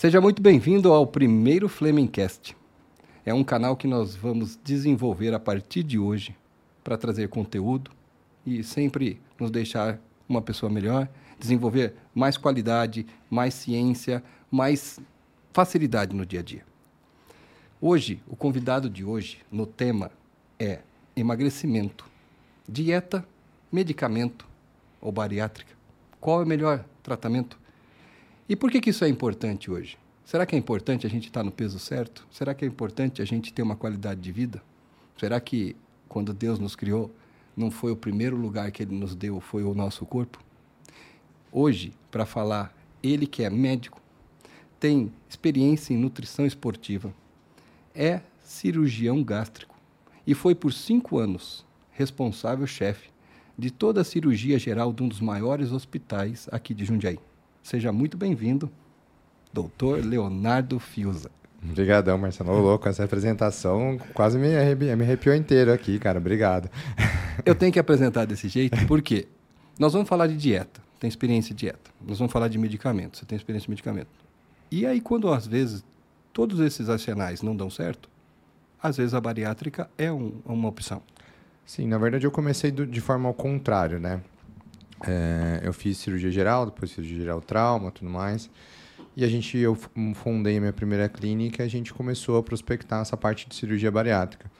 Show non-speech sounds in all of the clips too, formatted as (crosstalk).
Seja muito bem-vindo ao primeiro Flemingcast. É um canal que nós vamos desenvolver a partir de hoje para trazer conteúdo e sempre nos deixar uma pessoa melhor, desenvolver mais qualidade, mais ciência, mais facilidade no dia a dia. Hoje, o convidado de hoje no tema é emagrecimento, dieta, medicamento ou bariátrica. Qual é o melhor tratamento? E por que, que isso é importante hoje? Será que é importante a gente estar no peso certo? Será que é importante a gente ter uma qualidade de vida? Será que quando Deus nos criou, não foi o primeiro lugar que Ele nos deu, foi o nosso corpo? Hoje, para falar, ele que é médico, tem experiência em nutrição esportiva, é cirurgião gástrico e foi por cinco anos responsável chefe de toda a cirurgia geral de um dos maiores hospitais aqui de Jundiaí. Seja muito bem-vindo, doutor Leonardo Fiuza. Obrigadão, Marcelo. Ô, louco, essa apresentação quase me, me arrepiou inteiro aqui, cara. Obrigado. (laughs) Eu tenho que apresentar desse jeito porque nós vamos falar de dieta. Tem experiência em dieta. Nós vamos falar de medicamento. Você tem experiência em medicamento. E aí, quando às vezes todos esses arsenais não dão certo, às vezes a bariátrica é um, uma opção. Sim, na verdade eu comecei do, de forma ao contrário, né? É, eu fiz cirurgia geral, depois cirurgia geral trauma, tudo mais. E a gente, eu fundei a minha primeira clínica e a gente começou a prospectar essa parte de cirurgia bariátrica.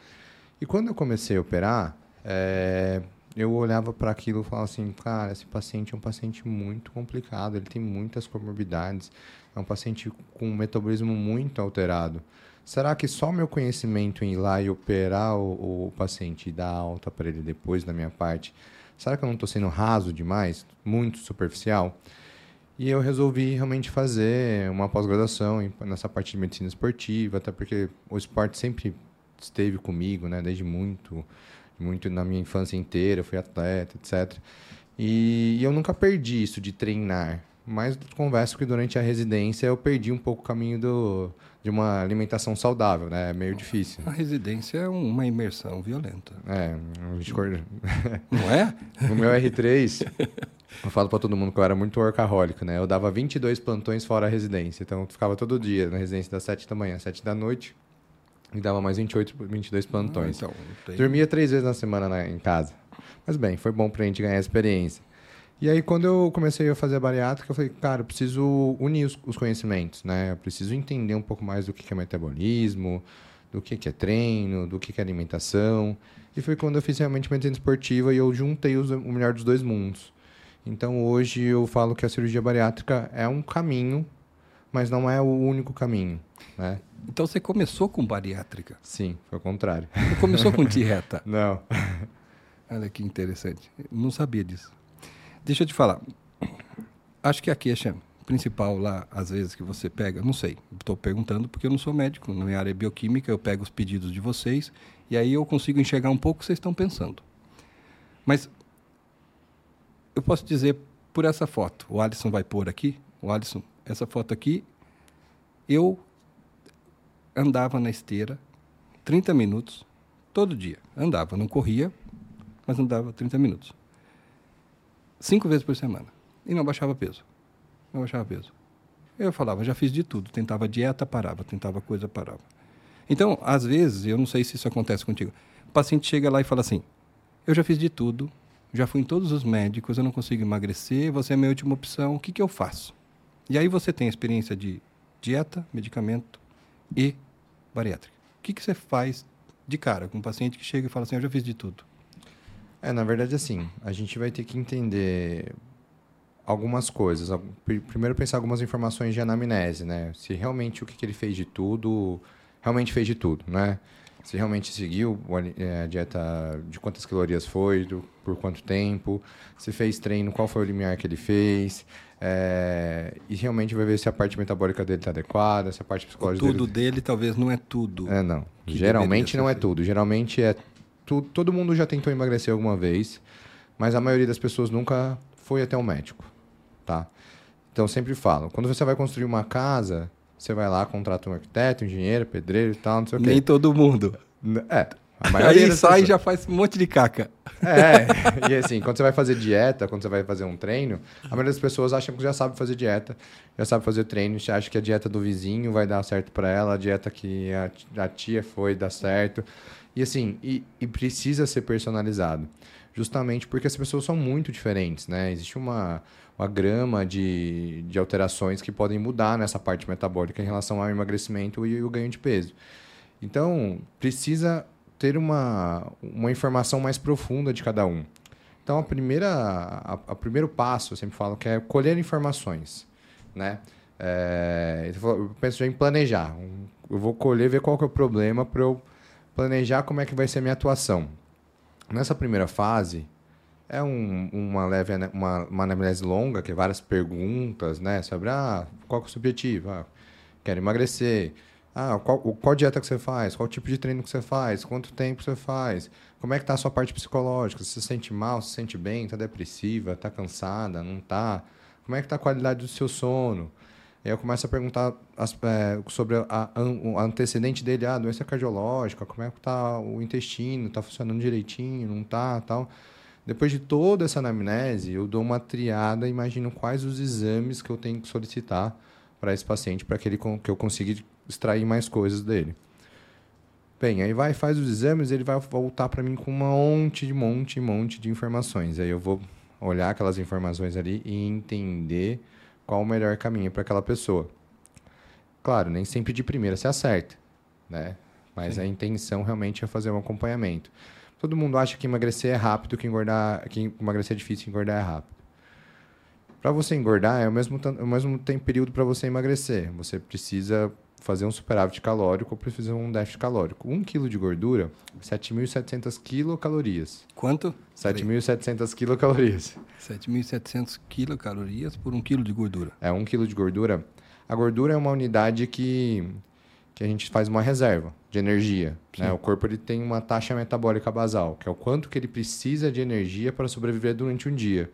E quando eu comecei a operar, é, eu olhava para aquilo e falava assim, cara, esse paciente é um paciente muito complicado, ele tem muitas comorbidades, é um paciente com um metabolismo muito alterado. Será que só meu conhecimento em ir lá e operar o, o paciente e dar alta para ele depois da minha parte, será que eu não estou sendo raso demais, muito superficial? E eu resolvi realmente fazer uma pós-graduação nessa parte de medicina esportiva, até porque o esporte sempre esteve comigo, né, desde muito, muito na minha infância inteira, fui atleta, etc. E, e eu nunca perdi isso de treinar, mas converso que durante a residência eu perdi um pouco o caminho do, de uma alimentação saudável, né? É meio difícil. A residência é uma imersão violenta. É, a gente... (laughs) não é? No meu R3, eu falo para todo mundo que eu era muito workaholic, né? Eu dava 22 plantões fora a residência. Então, eu ficava todo dia na residência das 7 da manhã às 7 da noite. E dava mais 28, 22 plantões. Ah, então, tem... Dormia três vezes na semana na, em casa. Mas bem, foi bom pra gente ganhar experiência. E aí, quando eu comecei a fazer a bariátrica, eu falei, cara, eu preciso unir os, os conhecimentos, né? Eu preciso entender um pouco mais do que é metabolismo, do que é treino, do que é alimentação. E foi quando eu fiz realmente medicina esportiva e eu juntei os, o melhor dos dois mundos. Então hoje eu falo que a cirurgia bariátrica é um caminho, mas não é o único caminho, né? Então você começou com bariátrica? Sim, foi o contrário. Você começou com (laughs) dieta? não. Olha que interessante. Não sabia disso. Deixa eu te falar. Acho que a queixa principal lá, às vezes, que você pega, não sei, estou perguntando porque eu não sou médico, na minha área é bioquímica, eu pego os pedidos de vocês e aí eu consigo enxergar um pouco o que vocês estão pensando. Mas eu posso dizer por essa foto. O Alisson vai pôr aqui. O Alisson, essa foto aqui, eu andava na esteira 30 minutos todo dia. Andava, não corria, mas andava 30 minutos. Cinco vezes por semana. E não baixava peso. Não baixava peso. Eu falava, já fiz de tudo. Tentava dieta, parava. Tentava coisa, parava. Então, às vezes, eu não sei se isso acontece contigo. O paciente chega lá e fala assim: Eu já fiz de tudo, já fui em todos os médicos, eu não consigo emagrecer, você é a minha última opção, o que, que eu faço? E aí você tem a experiência de dieta, medicamento e bariátrica. O que, que você faz de cara com um paciente que chega e fala assim, eu já fiz de tudo? É, na verdade, assim, a gente vai ter que entender algumas coisas. Primeiro pensar algumas informações de anamnese, né? Se realmente o que, ele fez de tudo, realmente fez de tudo, né? se realmente seguiu é, a dieta de quantas calorias foi, do, por quanto tempo, se fez treino, qual foi o limiar que ele fez, é, e realmente vai ver se a parte metabólica dele está adequada, se a parte psicológica o tudo dele... dele talvez não é tudo. É, não. Geralmente não é tudo. Geralmente é tu, todo mundo já tentou emagrecer alguma vez, mas a maioria das pessoas nunca foi até o médico, tá? Então sempre falo, quando você vai construir uma casa, você vai lá, contrata um arquiteto, um engenheiro, pedreiro e tal, não sei o quê. Nem todo mundo. É, A (laughs) maioria Aí sai e já faz um monte de caca. É, e assim, quando você vai fazer dieta, quando você vai fazer um treino, a maioria das pessoas acham que já sabe fazer dieta, já sabe fazer treino, já acha que a dieta do vizinho vai dar certo para ela, a dieta que a, a tia foi dar certo. E assim, e, e precisa ser personalizado. Justamente porque as pessoas são muito diferentes, né? Existe uma, uma grama de, de alterações que podem mudar nessa parte metabólica em relação ao emagrecimento e o ganho de peso. Então, precisa ter uma, uma informação mais profunda de cada um. Então, a primeira, a, a primeiro passo, eu sempre falo, que é colher informações, né? É, eu penso já em planejar. Eu vou colher, ver qual que é o problema para eu planejar como é que vai ser a minha atuação. Nessa primeira fase, é um, uma leve uma, uma anamnese longa, que é várias perguntas, né? Sobre ah, qual é o seu objetivo? Ah, quero emagrecer. Ah, qual, qual dieta que você faz? Qual tipo de treino que você faz? Quanto tempo você faz? Como é que tá a sua parte psicológica? Você se sente mal? Se sente bem? Está depressiva? Está cansada? Não está? Como é que está a qualidade do seu sono? Aí eu começo a perguntar as, é, sobre a, a, o antecedente dele, ah, doença cardiológica, como é que está o intestino, está funcionando direitinho, não está, tal. Depois de toda essa anamnese, eu dou uma triada, imagino quais os exames que eu tenho que solicitar para esse paciente, para que, ele, que eu consiga extrair mais coisas dele. Bem, aí vai, faz os exames, ele vai voltar para mim com um monte de monte, monte de informações. Aí eu vou olhar aquelas informações ali e entender qual o melhor caminho para aquela pessoa. Claro, nem sempre de primeira se acerta, né? Mas Sim. a intenção realmente é fazer um acompanhamento. Todo mundo acha que emagrecer é rápido, que engordar, que emagrecer é difícil, que engordar é rápido. Para você engordar é o mesmo, o mesmo tempo período para você emagrecer. Você precisa fazer um superávit calórico ou precisa fazer um déficit calórico. Um quilo de gordura, 7.700 quilocalorias. Quanto? 7.700 quilocalorias. 7.700 quilocalorias por um quilo de gordura. É, um quilo de gordura. A gordura é uma unidade que, que a gente faz uma reserva de energia. Né? O corpo ele tem uma taxa metabólica basal, que é o quanto que ele precisa de energia para sobreviver durante um dia.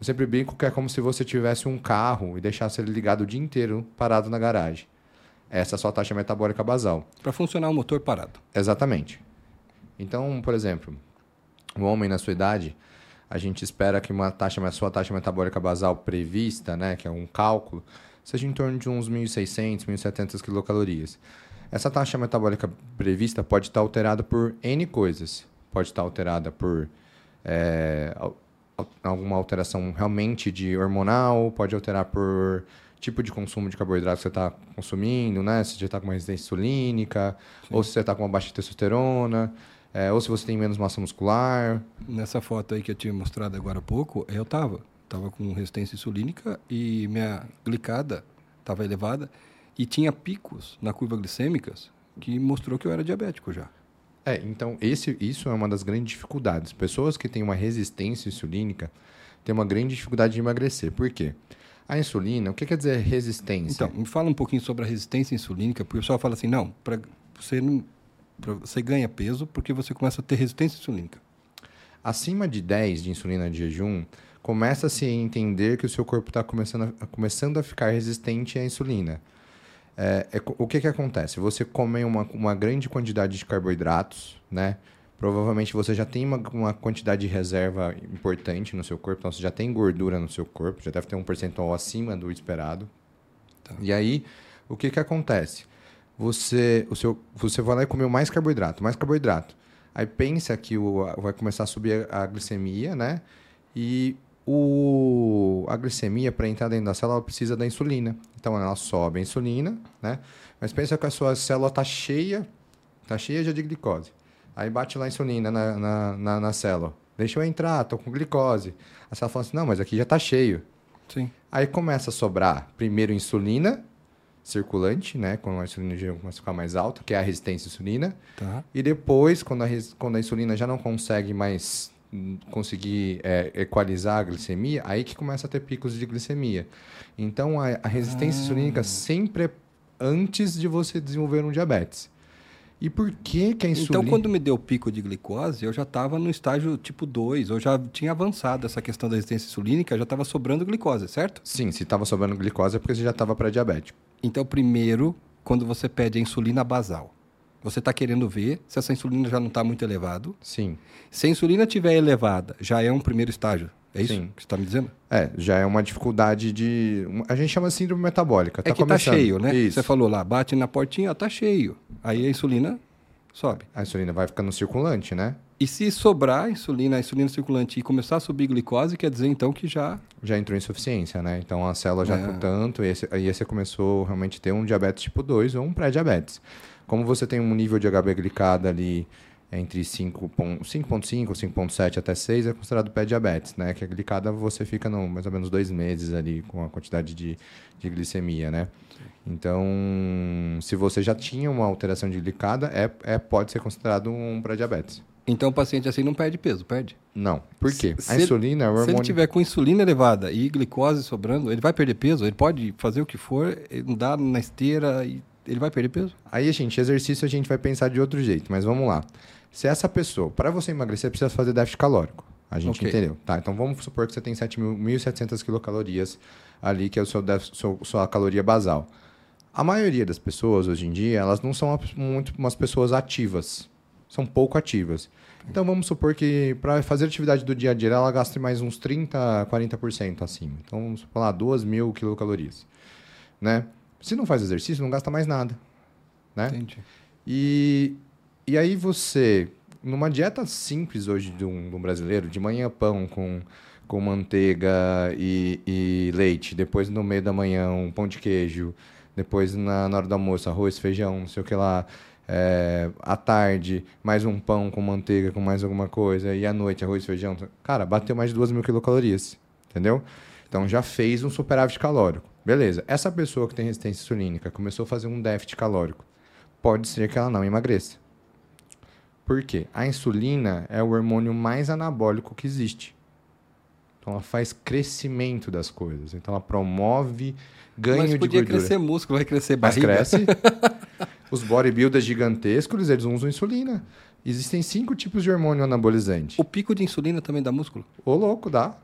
Eu sempre brinco que é como se você tivesse um carro e deixasse ele ligado o dia inteiro parado na garagem. Essa é a sua taxa metabólica basal. Para funcionar o motor parado. Exatamente. Então, por exemplo, um homem na sua idade, a gente espera que uma taxa, a sua taxa metabólica basal prevista, né, que é um cálculo, seja em torno de uns 1.600, 1.700 quilocalorias. Essa taxa metabólica prevista pode estar alterada por N coisas. Pode estar alterada por é, alguma alteração realmente de hormonal, pode alterar por tipo de consumo de carboidrato que você está consumindo, né? Se você está com uma resistência insulínica, Sim. ou se você está com uma baixa testosterona, é, ou se você tem menos massa muscular. Nessa foto aí que eu tinha mostrado agora há pouco, eu estava. Estava com resistência insulínica e minha glicada estava elevada e tinha picos na curva glicêmicas que mostrou que eu era diabético já. É, então esse, isso é uma das grandes dificuldades. Pessoas que têm uma resistência insulínica têm uma grande dificuldade de emagrecer. Por quê? A insulina, o que quer dizer resistência? Então, me fala um pouquinho sobre a resistência insulínica, porque o pessoal fala assim, não, para você não, pra você ganha peso porque você começa a ter resistência insulínica. Acima de 10 de insulina de jejum, começa-se a entender que o seu corpo está começando, a, começando a ficar resistente à insulina. É, é, o que, que acontece? Você come uma, uma grande quantidade de carboidratos, né? Provavelmente você já tem uma, uma quantidade de reserva importante no seu corpo, então você já tem gordura no seu corpo, já deve ter um percentual acima do esperado. Tá. E aí, o que, que acontece? Você, o seu, você vai lá e comeu mais carboidrato, mais carboidrato. Aí pensa que o, vai começar a subir a, glicemia, né? E o, a glicemia, para entrar dentro da célula, precisa da insulina. Então ela sobe a insulina, né? Mas pensa que a sua célula está cheia, está cheia de glicose. Aí bate lá a insulina na, na, na, na célula. Deixa eu entrar, tô com glicose. A célula fala assim, não, mas aqui já está cheio. Sim. Aí começa a sobrar primeiro insulina circulante, né? Quando a insulina já começa a ficar mais alta, que é a resistência à insulina. Tá. E depois, quando a, quando a insulina já não consegue mais conseguir é, equalizar a glicemia, aí que começa a ter picos de glicemia. Então, a, a resistência ah. insulínica sempre é antes de você desenvolver um diabetes. E por que, que a insulina... Então, quando me deu pico de glicose, eu já estava no estágio tipo 2, eu já tinha avançado essa questão da resistência insulínica, já estava sobrando glicose, certo? Sim, se estava sobrando glicose é porque você já estava pré-diabético. Então, primeiro, quando você pede a insulina basal, Você está querendo ver se essa insulina já não está muito elevado. Sim. Se a insulina estiver elevada, já é um primeiro estágio. É isso Sim. que você está me dizendo? É, já é uma dificuldade de. A gente chama de síndrome metabólica. É tá que está cheio, né? Isso. Você falou lá, bate na portinha, está cheio. Aí a insulina sobe. A insulina vai ficando circulante, né? E se sobrar insulina, a insulina circulante e começar a subir glicose, quer dizer então que já. Já entrou em insuficiência, né? Então a célula já É. com tanto, e aí você começou realmente a ter um diabetes tipo 2 ou um pré-diabetes. Como você tem um nível de HB glicada ali entre 5 pon- 5.5, 5.7 até 6, é considerado pré-diabetes, né? Que a glicada você fica no, mais ou menos dois meses ali com a quantidade de, de glicemia, né? Então, se você já tinha uma alteração de glicada, é, é, pode ser considerado um pré-diabetes. Então o paciente assim não perde peso, perde. Não. Por quê? Se- a insulina é o Se ele hormônio... tiver com insulina elevada e glicose sobrando, ele vai perder peso? Ele pode fazer o que for, andar na esteira e ele vai perder peso? Aí, gente, exercício a gente vai pensar de outro jeito, mas vamos lá. Se essa pessoa, para você emagrecer, precisa fazer déficit calórico. A gente Ok. entendeu. Tá, então vamos supor que você tem 7.000 1.700 quilocalorias ali, que é o seu déficit, seu- sua caloria basal. A maioria das pessoas, hoje em dia, elas não são muito umas pessoas ativas. São pouco ativas. Então, vamos supor que para fazer atividade do dia a dia, ela gaste mais uns 30%, 40% acima. Então, vamos falar 2.000 quilocalorias. Né? Se não faz exercício, não gasta mais nada. Né? Entendi. E, e aí você, numa dieta simples hoje de um, de um brasileiro, de manhã pão com, com manteiga e, e leite, depois no meio da manhã um pão de queijo, depois na, na hora do almoço arroz, feijão, não sei o que lá, é, à tarde mais um pão com manteiga, com mais alguma coisa, e à noite arroz, feijão. Cara, bateu mais de 2 mil quilocalorias, entendeu? Então já fez um superávit calórico. Beleza, essa pessoa que tem resistência insulínica começou a fazer um déficit calórico pode ser que ela não emagreça. Por quê? A insulina é o hormônio mais anabólico que existe. Então ela faz crescimento das coisas. Então ela promove ganho Mas de podia gordura. crescer músculo, vai crescer Mas barriga. cresce. (laughs) Os bodybuilders gigantescos, eles usam insulina. Existem cinco tipos de hormônio anabolizante. O pico de insulina também dá músculo? Ô louco, dá.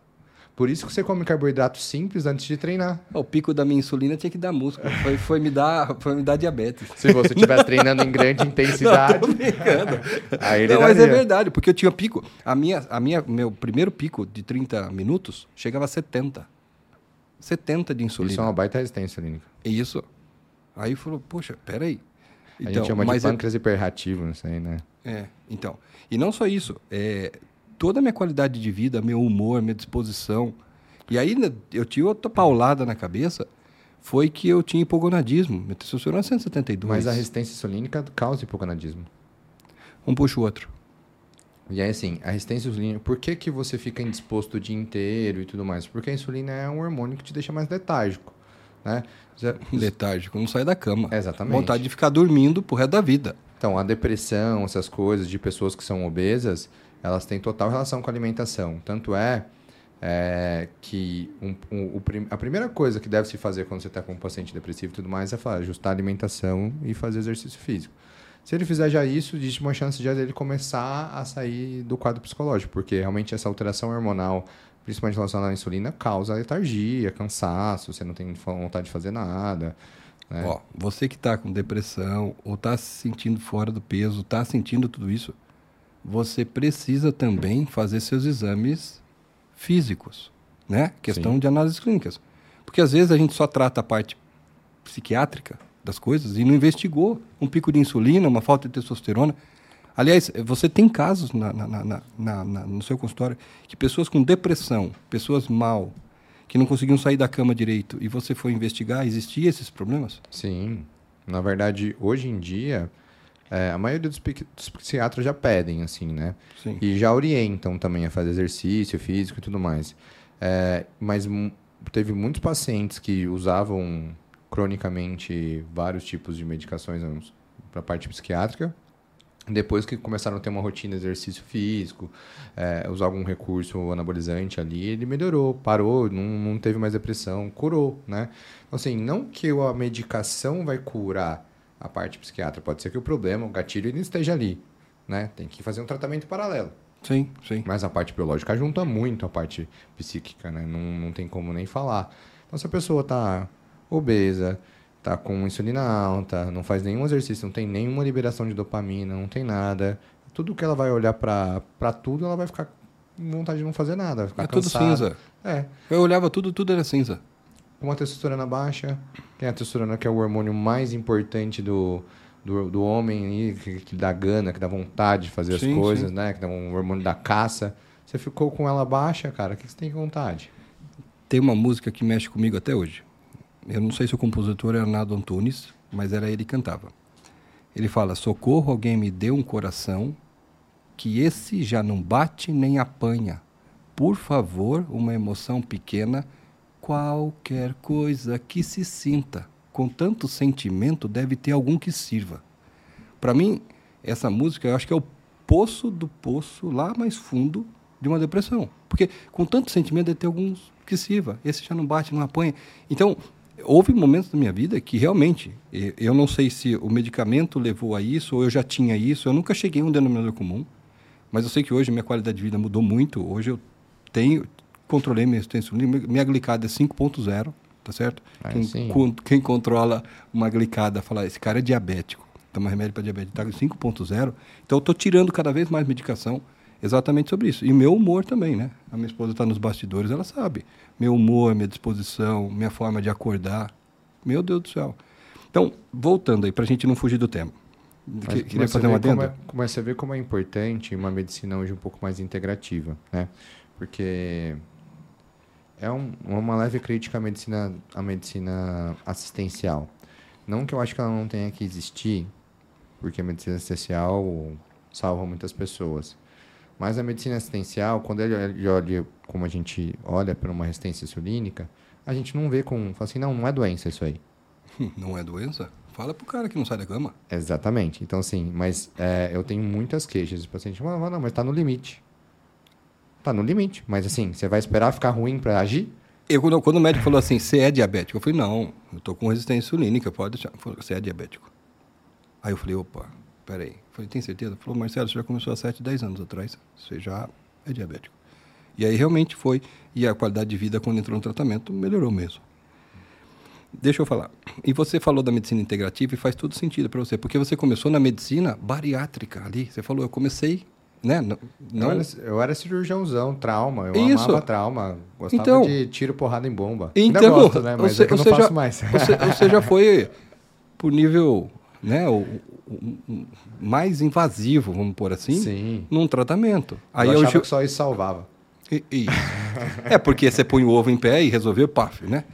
Por isso que você come carboidrato simples antes de treinar. O pico da minha insulina tinha que dar músculo. Foi, foi, me, dar, foi me dar diabetes. Se você estiver treinando em grande (laughs) intensidade, brincando. (laughs) aí Não, mas é verdade, porque eu tinha pico. A minha, a minha, meu primeiro pico de 30 minutos chegava a 70. 70 de insulina. Isso é uma baita resistência insulínica. Isso. Aí falou, poxa, peraí. A gente chama de é- pâncreas hiperreativo, isso aí, né? É, então. E não só isso, é, toda a minha qualidade de vida, meu humor, minha disposição. E aí né, eu tinha outra paulada na cabeça, foi que eu tinha hipogonadismo. Minha testosterona é 172. Mas a resistência insulínica causa hipogonadismo. Um puxa o outro. E aí, assim, a resistência insulínica, por que, que você fica indisposto o dia inteiro e tudo mais? Porque a insulina é um hormônio que te deixa mais letárgico, né? (laughs) Letárgico, não sai da cama. Exatamente. Vontade de ficar dormindo pro resto da vida. Então, a depressão, essas coisas de pessoas que são obesas, elas têm total relação com a alimentação. Tanto é, é, que um- um- prim- a primeira coisa que deve se fazer quando você está com um paciente depressivo e tudo mais é falar, ajustar a alimentação e fazer exercício físico. Se ele fizer já isso, existe uma chance de ele começar a sair do quadro psicológico, porque realmente essa alteração hormonal, principalmente relacionada à insulina, causa letargia, cansaço, você não tem vontade de fazer nada. né? Ó, você que está com depressão, ou está se sentindo fora do peso, está sentindo tudo isso, você precisa também fazer seus exames físicos, né? Questão Sim. de análises clínicas. Porque às vezes a gente só trata a parte psiquiátrica das coisas e não investigou um pico de insulina, uma falta de testosterona. Aliás, você tem casos na- na- na- no seu consultório que pessoas com depressão, pessoas mal, que não conseguiam sair da cama direito, e você foi investigar, existia esses problemas? Sim. Na verdade, hoje em dia, é, a maioria dos, dos psiquiatras já pedem, assim, né? Sim. E já orientam também a fazer exercício físico e tudo mais. É, mas teve muitos pacientes que usavam cronicamente vários tipos de medicações para a parte psiquiátrica. Depois que começaram a ter uma rotina de exercício físico, é, usar algum recurso anabolizante ali, ele melhorou, parou, não, não teve mais depressão, curou, né? Então, assim, não que a medicação vai curar a parte psiquiátrica, pode ser que o problema, o gatilho, ele esteja ali, né? Tem que fazer um tratamento paralelo. Sim, sim. Mas a parte biológica junta muito a parte psíquica, né? Não, não tem como nem falar. Então, se a pessoa está obesa, tá com insulina alta, não faz nenhum exercício, não tem nenhuma liberação de dopamina, não tem nada. Tudo que ela vai olhar para tudo, ela vai ficar com vontade de não fazer nada, vai ficar É cansada. tudo cinza. É. Eu olhava tudo, tudo era cinza. Com uma testosterona baixa, tem a testosterona que é o hormônio mais importante do, do, do homem, aí, que, que dá gana, que dá vontade de fazer Sim, as coisas, sim. né? Que dá um hormônio da caça. Você ficou com ela baixa, cara, o que que você tem vontade? Tem uma música que mexe comigo até hoje. Eu não sei se o compositor era Nado Antunes, mas era ele que cantava. Ele fala: Socorro, alguém me deu um coração que esse já não bate nem apanha. Por favor, uma emoção pequena, qualquer coisa que se sinta. Com tanto sentimento, deve ter algum que sirva. Para mim, essa música eu acho que é o poço do poço lá mais fundo de uma depressão. Porque com tanto sentimento deve ter alguns que sirva. Esse já não bate, não apanha. Então, houve momentos da minha vida que realmente, eu não sei se o medicamento levou a isso ou eu já tinha isso, eu nunca cheguei a um denominador comum, mas eu sei que hoje minha qualidade de vida mudou muito. Hoje eu tenho, controlei minha resistência insulina, minha glicada é 5.0, tá certo? Aí quem, sim. con- quem controla uma glicada fala, esse cara é diabético, toma remédio para diabetes, está com 5.0, então eu estou tirando cada vez mais medicação exatamente sobre isso. E meu humor também, né? A minha esposa está nos bastidores, ela sabe. Meu humor, minha disposição, minha forma de acordar. Meu Deus do céu. Então, voltando aí, para a gente não fugir do tema. Mas- queria mas fazer um vê adendo? Como é, é- você vê como é importante uma medicina hoje um pouco mais integrativa, né? Porque é um- uma leve crítica à medicina, à medicina assistencial. Não que eu acho que ela não tenha que existir, porque a medicina assistencial salva muitas pessoas. Mas a medicina assistencial, quando ele ele olha como a gente olha para uma resistência insulínica, a gente não vê com, fala assim, não, não é doença isso aí. (laughs) Não é doença? Fala pro cara que não sai da cama. Exatamente. Então, assim, mas é, eu tenho muitas queixas. O paciente fala, "Ah, não, mas tá no limite. Tá no limite. Mas, assim, você vai esperar ficar ruim para agir? Eu, quando, quando o médico falou assim, você é diabético? Eu falei, não, eu tô com resistência insulínica, pode deixar. Você é diabético. Aí eu falei, opa, peraí. Eu falei, tem certeza? Ele falou, Marcelo, você já começou há 7, 10 anos atrás, você já é diabético. E aí realmente foi, e a qualidade de vida quando entrou no tratamento melhorou mesmo. Deixa eu falar. E você falou da medicina integrativa e faz todo sentido para você, porque você começou na medicina bariátrica ali. Você falou, eu comecei, né? Não, Eu, não era, eu era cirurgiãozão, trauma. Eu Isso. amava trauma. Gostava Então- de tiro, porrada em bomba. Então, Ainda gosto, né? Mas você- é que eu não você já- faço mais. (laughs) Você, você já foi por nível né, o, o- mais invasivo, vamos pôr assim, Sim. num tratamento. Aí eu eu, achava ju- que só isso salvava. e- e- É porque você põe o ovo em pé e resolveu, paf, né?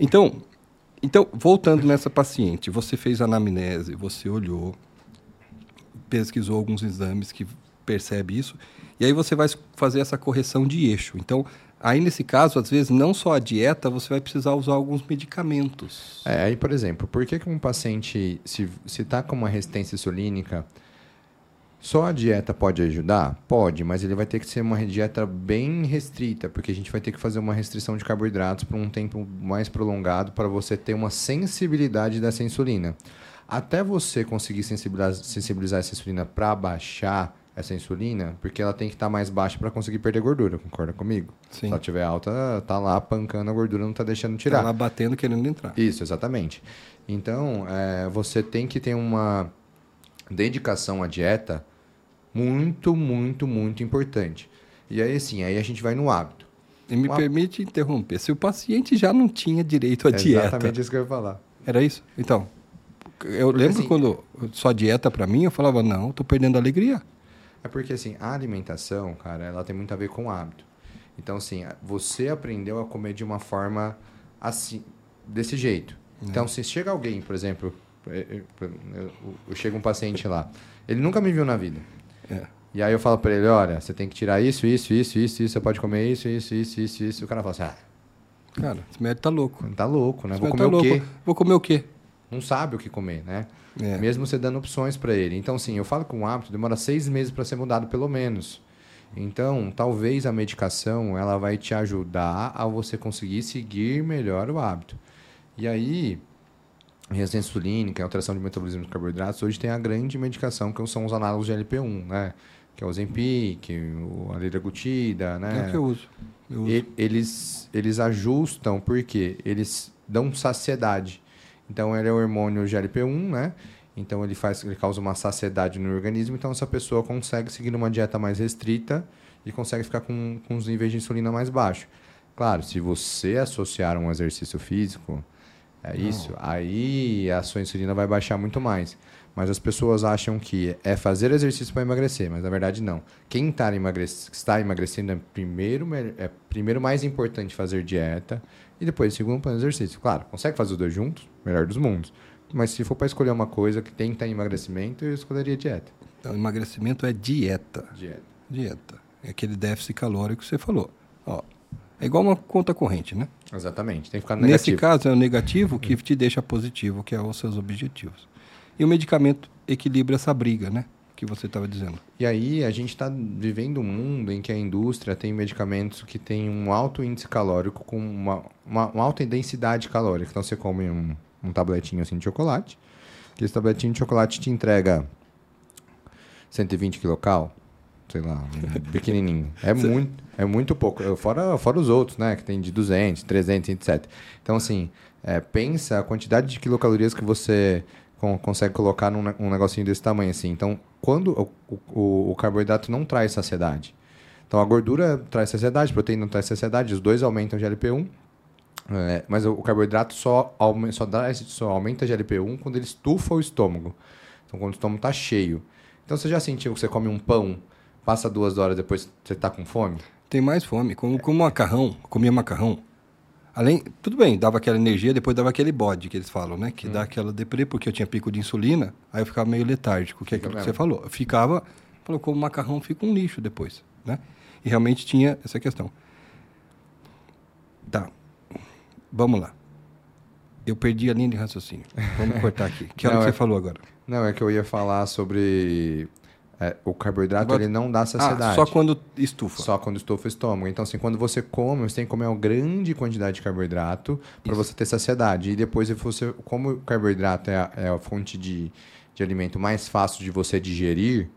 Então, então, voltando nessa paciente, você fez anamnese, você olhou, pesquisou alguns exames que percebe isso, e aí você vai fazer essa correção de eixo. Então, aí nesse caso, às vezes, não só a dieta, você vai precisar usar alguns medicamentos. É, aí, por exemplo, por que, que um paciente, se está com uma resistência insulínica, só a dieta pode ajudar? Pode, mas ele vai ter que ser uma dieta bem restrita, porque a gente vai ter que fazer uma restrição de carboidratos por um tempo mais prolongado para você ter uma sensibilidade dessa insulina. Até você conseguir sensibilizar, sensibilizar essa insulina para baixar essa insulina, porque ela tem que estar mais baixa para conseguir perder gordura, concorda comigo? Sim. Se ela estiver alta, tá lá pancando a gordura, não tá deixando tirar. Tá lá batendo, querendo entrar. Isso, exatamente. Então, é, você tem que ter uma dedicação à dieta muito, muito, muito importante. E aí, assim, aí a gente vai no hábito. E me permite interromper. Se o paciente já não tinha direito à É dieta, exatamente isso que eu ia falar. era isso? Então, eu lembro Assim- quando só dieta para mim, eu falava, não, tô perdendo a alegria. É porque, assim, a alimentação, cara, ela tem muito a ver com o hábito. Então, assim, você aprendeu a comer de uma forma assim, desse jeito. Então, se chega alguém, por exemplo, eu, eu, eu- chego um paciente lá, ele nunca me viu na vida. É. E aí eu falo pra ele, olha, você tem que tirar isso, isso, isso, isso, isso, você pode comer isso, isso, isso, isso, isso. O cara fala assim, ah, Cara, esse médico tá louco. tá louco, né? Esse Vou comer tá o quê? Vou comer o quê? Não sabe o que comer, né? É. Mesmo você dando opções para ele. Então, assim, eu falo que um hábito demora seis meses para ser mudado, pelo menos. Então, talvez a medicação ela vai te ajudar a você conseguir seguir melhor o hábito. E aí, resistência insulínica, alteração de metabolismo de carboidratos, hoje tem a grande medicação que são os análogos de LP1, né? Que é o Zempic, a liraglutida, né? É o que eu uso. Eu uso. E- eles, eles ajustam porque eles dão saciedade. Então ele é o hormônio GLP-1, né? Então ele faz, ele causa uma saciedade no organismo. Então essa pessoa consegue seguir uma dieta mais restrita e consegue ficar com, com os níveis de insulina mais baixos. Claro, se você associar um exercício físico, é Não. isso, aí a sua insulina vai baixar muito mais. Mas as pessoas acham que é fazer exercício para emagrecer, mas na verdade não. Quem tá emagrec está emagrecendo é primeiro, é primeiro mais importante fazer dieta e depois segundo fazer exercício. Claro, consegue fazer os dois juntos, melhor dos mundos. Mas se for para escolher uma coisa que tem que estar em emagrecimento, eu escolheria dieta. Então, emagrecimento é dieta. Dieta. Dieta. É aquele déficit calórico que você falou. Ó, é igual uma conta corrente, né? Exatamente. Tem que ficar no negativo. Nesse caso, é o negativo que te deixa positivo, que é os seus objetivos. E o medicamento equilibra essa briga, né? Que você estava dizendo. E aí, a gente está vivendo um mundo em que a indústria tem medicamentos que têm um alto índice calórico com uma, uma, uma alta densidade calórica. Então, você come um, um tabletinho assim de chocolate. Que esse tabletinho de chocolate te entrega 120 quilocal, sei lá, um (laughs) pequenininho. É muito, é muito pouco. Fora, fora os outros, né? Que tem de 200, 300, etc. Então, assim, é, pensa a quantidade de quilocalorias que você consegue colocar num um negocinho desse tamanho assim. Então, quando o, o, o, carboidrato não traz saciedade. Então, a gordura traz saciedade, a proteína traz saciedade, os dois aumentam GLP-1, é, mas o carboidrato só, aumenta, só, dá, só aumenta GLP-1 quando ele estufa o estômago. Então, quando o estômago está cheio. Então, você já sentiu que você come um pão, passa duas horas depois você está com fome? Tem mais fome. Como, como macarrão, comia macarrão. Além, tudo bem, dava aquela energia, depois dava aquele bode que eles falam, né? Que hum. dá aquela deprê, porque eu tinha pico de insulina, aí eu ficava meio letárgico, que é aquilo que você falou. Eu ficava, falou, como macarrão fica um lixo depois, né? E realmente tinha essa questão. Tá. Vamos lá. Eu perdi a linha de raciocínio. Vamos cortar aqui. Que (laughs) hora que você é... falou agora? Não, é que eu ia falar sobre é, o carboidrato ele não dá saciedade. Ah, só quando estufa. Só quando estufa o estômago. Então, assim, quando você come, você tem que comer uma grande quantidade de carboidrato para você ter saciedade. E depois, você, como o carboidrato é a, é a fonte de, de alimento mais fácil de você digerir,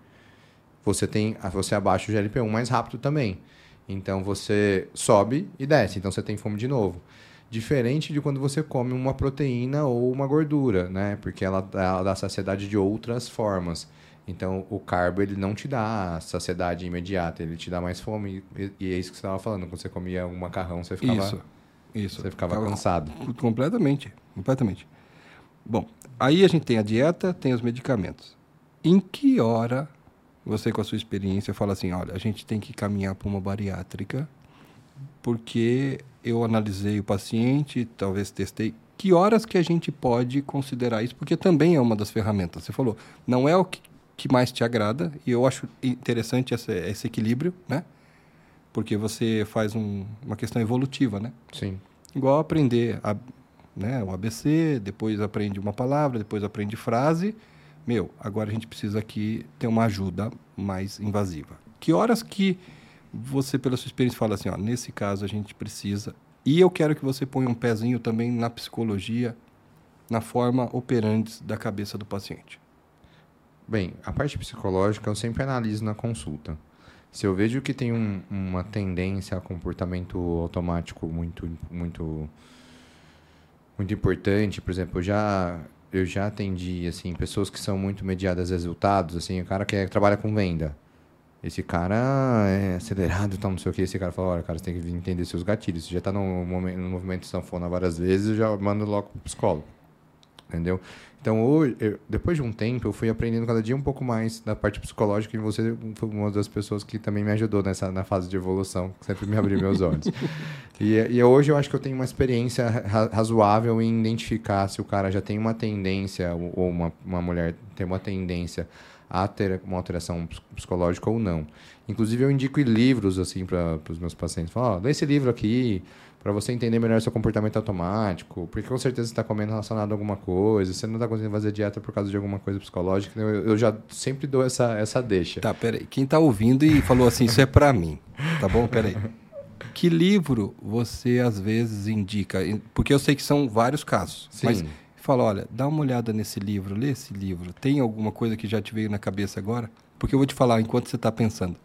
você tem você abaixa o GLP-1 mais rápido também. Então, você sobe e desce. Então, você tem fome de novo. Diferente de quando você come uma proteína ou uma gordura, né? Porque ela, ela dá saciedade de outras formas. Então, o carbo ele não te dá saciedade imediata, ele te dá mais fome. E, e é isso que você estava falando. Quando você comia um macarrão, você ficava, isso, isso. Você ficava, ficava cansado. Completamente, completamente. Bom, aí a gente tem a dieta, tem os medicamentos. Em que hora você, com a sua experiência, fala assim: olha, a gente tem que caminhar para uma bariátrica, porque eu analisei o paciente, talvez testei. Que horas que a gente pode considerar isso? Porque também é uma das ferramentas. Você falou, não é o que que mais te agrada. E eu acho interessante esse, esse equilíbrio, né? Porque você faz um, uma questão evolutiva, né? Sim. Igual aprender a, né, o ABC, depois aprende uma palavra, depois aprende frase. Meu, agora a gente precisa aqui ter uma ajuda mais invasiva. Que horas que você, pela sua experiência, fala assim, ó, nesse caso a gente precisa... E eu quero que você ponha um pezinho também na psicologia, na forma operante da cabeça do paciente. Bem, a parte psicológica eu sempre analiso na consulta. Se eu vejo que tem um, uma tendência a comportamento automático muito, muito, muito importante, por exemplo, eu já eu já atendi assim pessoas que são muito mediadas a resultados, assim, o cara que é, trabalha com venda. Esse cara é acelerado, tal, não sei o que. Esse cara fala, olha, cara, você tem que entender seus gatilhos. Você já está no, no movimento de sanfona várias vezes, já mando logo pro psicólogo. Entendeu? Então, hoje, eu, depois de um tempo, eu fui aprendendo cada dia um pouco mais da parte psicológica e você foi uma das pessoas que também me ajudou nessa na fase de evolução, que sempre me abriu meus olhos. (laughs) E, e, hoje eu acho que eu tenho uma experiência ra razoável em identificar se o cara já tem uma tendência, ou uma, uma mulher tem uma tendência a ter uma alteração psicológica ou não. Inclusive, eu indico livros assim para os meus pacientes. Falo, oh, lê esse livro aqui, para você entender melhor seu comportamento automático, porque com certeza você está comendo relacionado a alguma coisa, você não está conseguindo fazer dieta por causa de alguma coisa psicológica. Eu, eu já sempre dou essa, essa deixa. Tá, peraí. Quem está ouvindo e falou assim, isso é para mim, tá bom? Peraí. Que livro você às vezes indica? Porque eu sei que são vários casos. Sim. Mas fala, olha, dá uma olhada nesse livro, lê esse livro. Tem alguma coisa que já te veio na cabeça agora? Porque eu vou te falar enquanto você está pensando.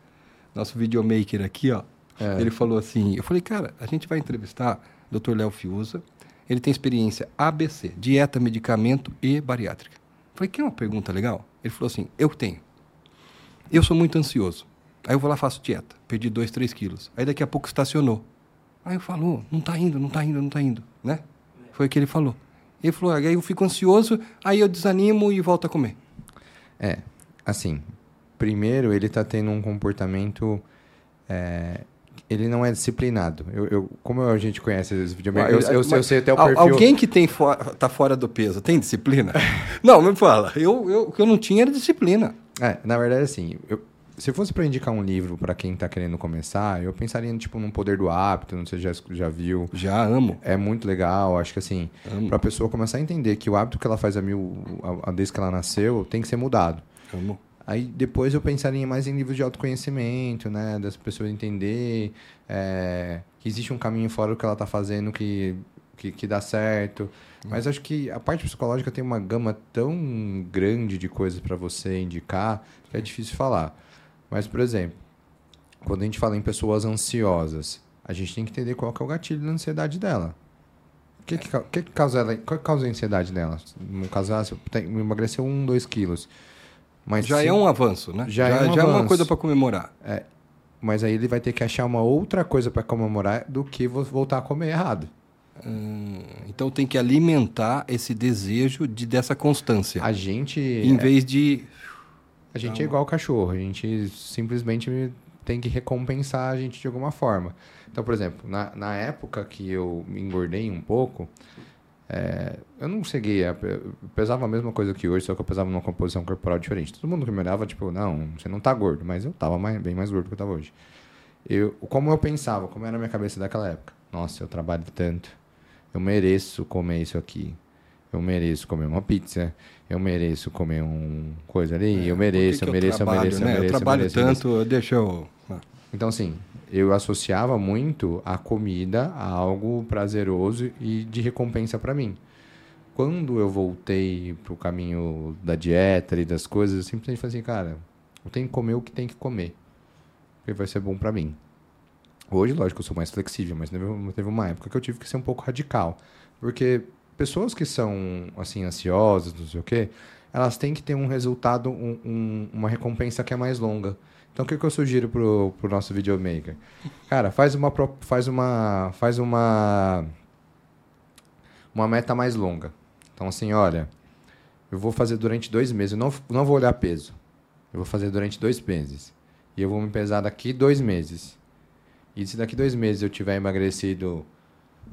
Nosso videomaker aqui, ó, é. Ele falou assim, eu falei, cara, a gente vai entrevistar o Dr. Léo Fiuza, Ele tem experiência ABC, dieta, medicamento e bariátrica. Falei, que é uma pergunta legal? Ele falou assim, eu tenho. Eu sou muito ansioso. Aí eu vou lá faço dieta, perdi 2, 3 quilos. Aí daqui a pouco estacionou. Aí eu falo, não tá indo, não tá indo, não tá indo, né? Foi o que ele falou. Ele falou, aí eu fico ansioso, aí eu desanimo e volto a comer. É, assim, primeiro ele tá tendo um comportamento é, ele não é disciplinado. Eu, eu, como a gente conhece os videogames, eu, eu, eu, sei até o perfil... Alguém que tem for, tá fora do peso, tem disciplina? (laughs) não, me fala. Eu, eu, o que eu não tinha era disciplina. É, na verdade, assim, eu, se fosse para indicar um livro para quem está querendo começar, eu pensaria tipo num Poder do Hábito, não sei se já já viu. Já amo. É muito legal, acho que assim, para a pessoa começar a entender que o hábito que ela faz a mil a, a desde que ela nasceu tem que ser mudado. Amo. Aí depois eu pensaria mais em livros de autoconhecimento, né? Das pessoas entender é, que existe um caminho fora do que ela está fazendo que, que, que, dá certo. Mas acho que a parte psicológica tem uma gama tão grande de coisas para você indicar que é difícil falar. Mas, por exemplo, quando a gente fala em pessoas ansiosas, a gente tem que entender qual que é o gatilho da ansiedade dela. O que, que, que, causa ela, que causa a ansiedade dela? No caso, você emagreceu um, dois quilos mas já é um avanço, né? Já, já, é, um já é, uma coisa para comemorar. É, mas aí ele vai ter que achar uma outra coisa para comemorar do que voltar a comer errado. Hum, então tem que alimentar esse desejo de dessa constância. A gente. Em vez de. A gente é igual cachorro. A gente simplesmente tem que recompensar a gente de alguma forma. Então, por exemplo, na, na época que eu me engordei um pouco, é, eu não cheguei a. pesava a mesma coisa que hoje, só que eu pesava numa composição corporal diferente. Todo mundo que me olhava, tipo, não, você não tá gordo, mas eu tava mais, bem mais gordo do que eu tava hoje. Eu, como eu pensava, como era a minha cabeça daquela época? Nossa, eu trabalho tanto. Eu mereço comer isso aqui. Eu mereço comer uma pizza. Eu mereço comer um coisa ali. É, eu mereço, eu mereço, eu, mereço, eu mereço. Eu trabalho tanto, deixa eu. Então, assim, eu associava muito a comida a algo prazeroso e de recompensa para mim. Quando eu voltei pro caminho da dieta e das coisas, eu simplesmente falei assim, cara, eu tenho que comer o que tem que comer. Porque vai ser bom para mim. Hoje, lógico, eu sou mais flexível, mas teve uma época que eu tive que ser um pouco radical. Porque pessoas que são, assim, ansiosas, não sei o quê, elas têm que ter um resultado, um, um, uma recompensa que é mais longa. Então, o que, que eu sugiro pro, pro nosso videomaker? Cara, faz uma, faz uma, faz uma, uma meta mais longa. Então, assim, olha, eu vou fazer durante dois meses. Eu não, não vou olhar peso. Eu vou fazer durante dois meses. E eu vou me pesar daqui dois meses. E se daqui dois meses eu tiver emagrecido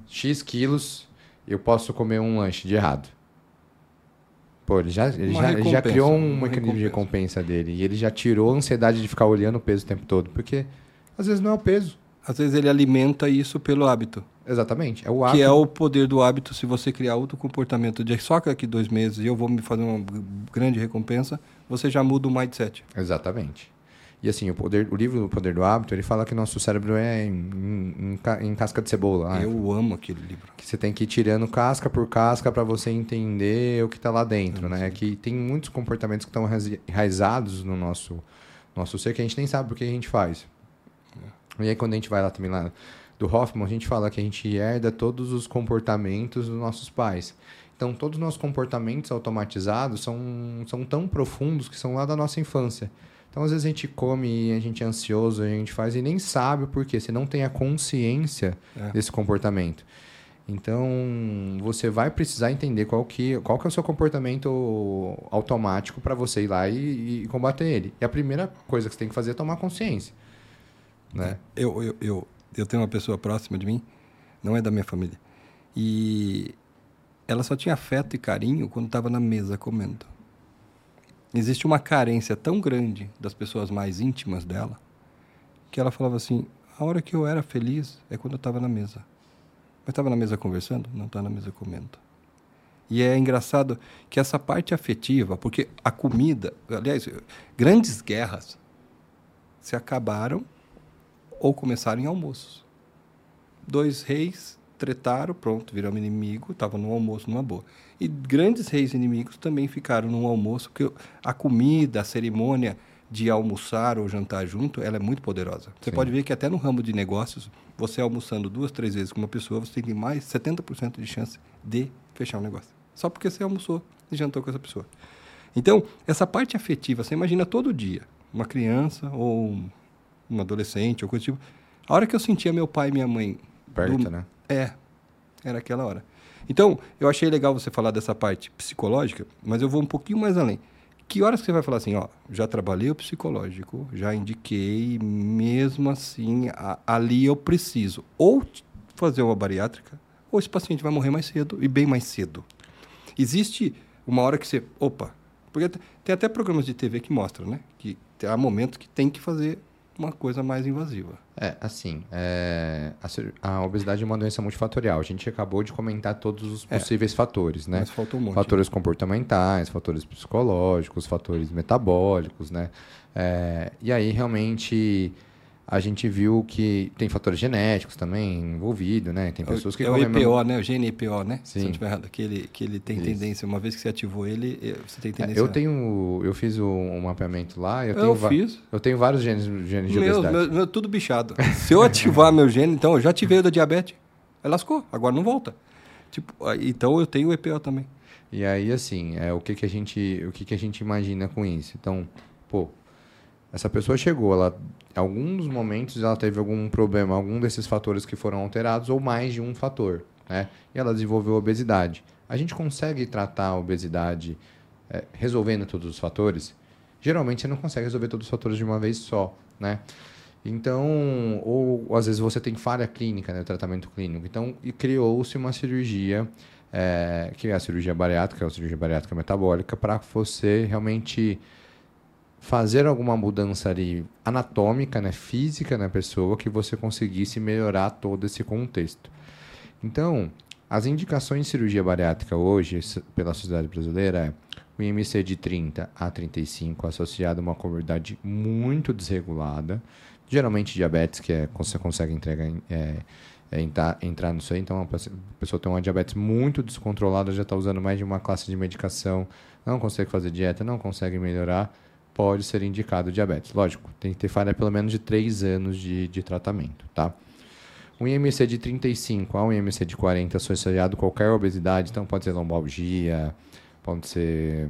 X quilos, eu posso comer um lanche de errado. Pô, ele já, ele já, ele já criou um mecanismo de recompensa dele. E ele já tirou a ansiedade de ficar olhando o peso o tempo todo. Porque às vezes não é o peso. Às vezes ele alimenta isso pelo hábito. Exatamente. É o hábito. Que é o poder do hábito. Se você criar outro comportamento de só daqui dois meses e eu vou me fazer uma grande recompensa, você já muda o mindset. Exatamente. E assim, o, poder, o livro O Poder do Hábito, ele fala que nosso cérebro é em, em, em casca de cebola. Né? Eu amo aquele livro. Que você tem que ir tirando casca por casca para você entender o que está lá dentro, é, né? Que tem muitos comportamentos que estão enraizados no nosso, nosso ser que a gente nem sabe por que a gente faz. É. E aí quando a gente vai lá também lá do Hoffman, a gente fala que a gente herda todos os comportamentos dos nossos pais. Então, todos os nossos comportamentos automatizados são, são tão profundos que são lá da nossa infância. Então, às vezes a gente come e a gente é ansioso, a gente faz e nem sabe o porquê. Você não tem a consciência é. desse comportamento. Então, você vai precisar entender qual que, qual que é o seu comportamento automático para você ir lá e, e, combater ele. E a primeira coisa que você tem que fazer é tomar consciência. Né? Eu, eu, eu, eu tenho uma pessoa próxima de mim, não é da minha família, e ela só tinha afeto e carinho quando estava na mesa comendo. Existe uma carência tão grande das pessoas mais íntimas dela que ela falava assim: a hora que eu era feliz é quando eu estava na mesa. Mas estava na mesa conversando? Não está na mesa comendo. E é engraçado que essa parte afetiva, porque a comida, aliás, grandes guerras se acabaram ou começaram em almoços. Dois reis tretaram, pronto, viram inimigo, estavam no almoço numa boa. E grandes reis inimigos também ficaram no almoço, porque a comida, a cerimônia de almoçar ou jantar junto, ela é muito poderosa. Você Sim. pode ver que até no ramo de negócios, você almoçando duas, três vezes com uma pessoa, você tem mais 70% de chance de fechar um negócio. Só porque você almoçou e jantou com essa pessoa. Então, essa parte afetiva, você imagina todo dia, uma criança ou um, adolescente ou coisa tipo. A hora que eu sentia meu pai e minha mãe Perto, do- né? é, era aquela hora. Então, eu achei legal você falar dessa parte psicológica, mas eu vou um pouquinho mais além. Que horas que você vai falar assim, ó, já trabalhei o psicológico, já indiquei, mesmo assim, a- ali eu preciso ou fazer uma bariátrica, ou esse paciente vai morrer mais cedo e bem mais cedo. Existe uma hora que você, opa, porque tem até programas de TV que mostram, né, que há momentos que tem que fazer uma coisa mais invasiva. É, assim, é, a, a obesidade é uma doença multifatorial. A gente acabou de comentar todos os possíveis fatores, né? Mas faltou um monte. Fatores comportamentais, fatores psicológicos, fatores metabólicos, né? É, e aí, realmente, a gente viu que tem fatores genéticos também envolvidos, né? Tem pessoas que é o comem mesmo- EPO, né? O gene EPO, né? Se eu Sim. estiver errado, que ele, que ele tem Isso. tendência, uma vez que você ativou ele, você tem É, tendência eu a- tenho, eu fiz um, um mapeamento lá. Eu, Eu, tenho fiz. Eu tenho vários genes, genes de obesidade. meu, meu, tudo bichado. Se eu ativar meu gene, então eu já ativei o da diabetes. Aí lascou, agora não volta. Tipo, então eu tenho o EPO também. E aí, assim, é, o, que, que, a gente, o que, que a gente imagina com isso? Então, pô, essa pessoa chegou, ela, em alguns momentos ela teve algum problema, algum desses fatores que foram alterados, ou mais de um fator, né? E ela desenvolveu obesidade. A gente consegue tratar a obesidade é, resolvendo todos os fatores? Geralmente você não consegue resolver todos os fatores de uma vez só, né? Então, ou às vezes você tem falha clínica, né, tratamento clínico. Então, criou-se uma cirurgia, é, que é a cirurgia bariátrica, é a cirurgia bariátrica metabólica, para você realmente fazer alguma mudança ali anatômica, né, física na pessoa, que você conseguisse melhorar todo esse contexto. Então, as indicações de cirurgia bariátrica hoje, pela sociedade brasileira, é o IMC de 30 a 35, associado a uma comorbidade muito desregulada, geralmente diabetes, que é, você consegue entregar, é, é, entrar, entrar nisso aí. Então, a pessoa tem uma diabetes muito descontrolada, já está usando mais de uma classe de medicação, não consegue fazer dieta, não consegue melhorar, pode ser indicado diabetes. Lógico, tem que ter falha pelo menos de 3 anos de, de tratamento, tá? Um IMC de 35 a um IMC de 40 associado a qualquer obesidade, então pode ser lombalgia, pode ser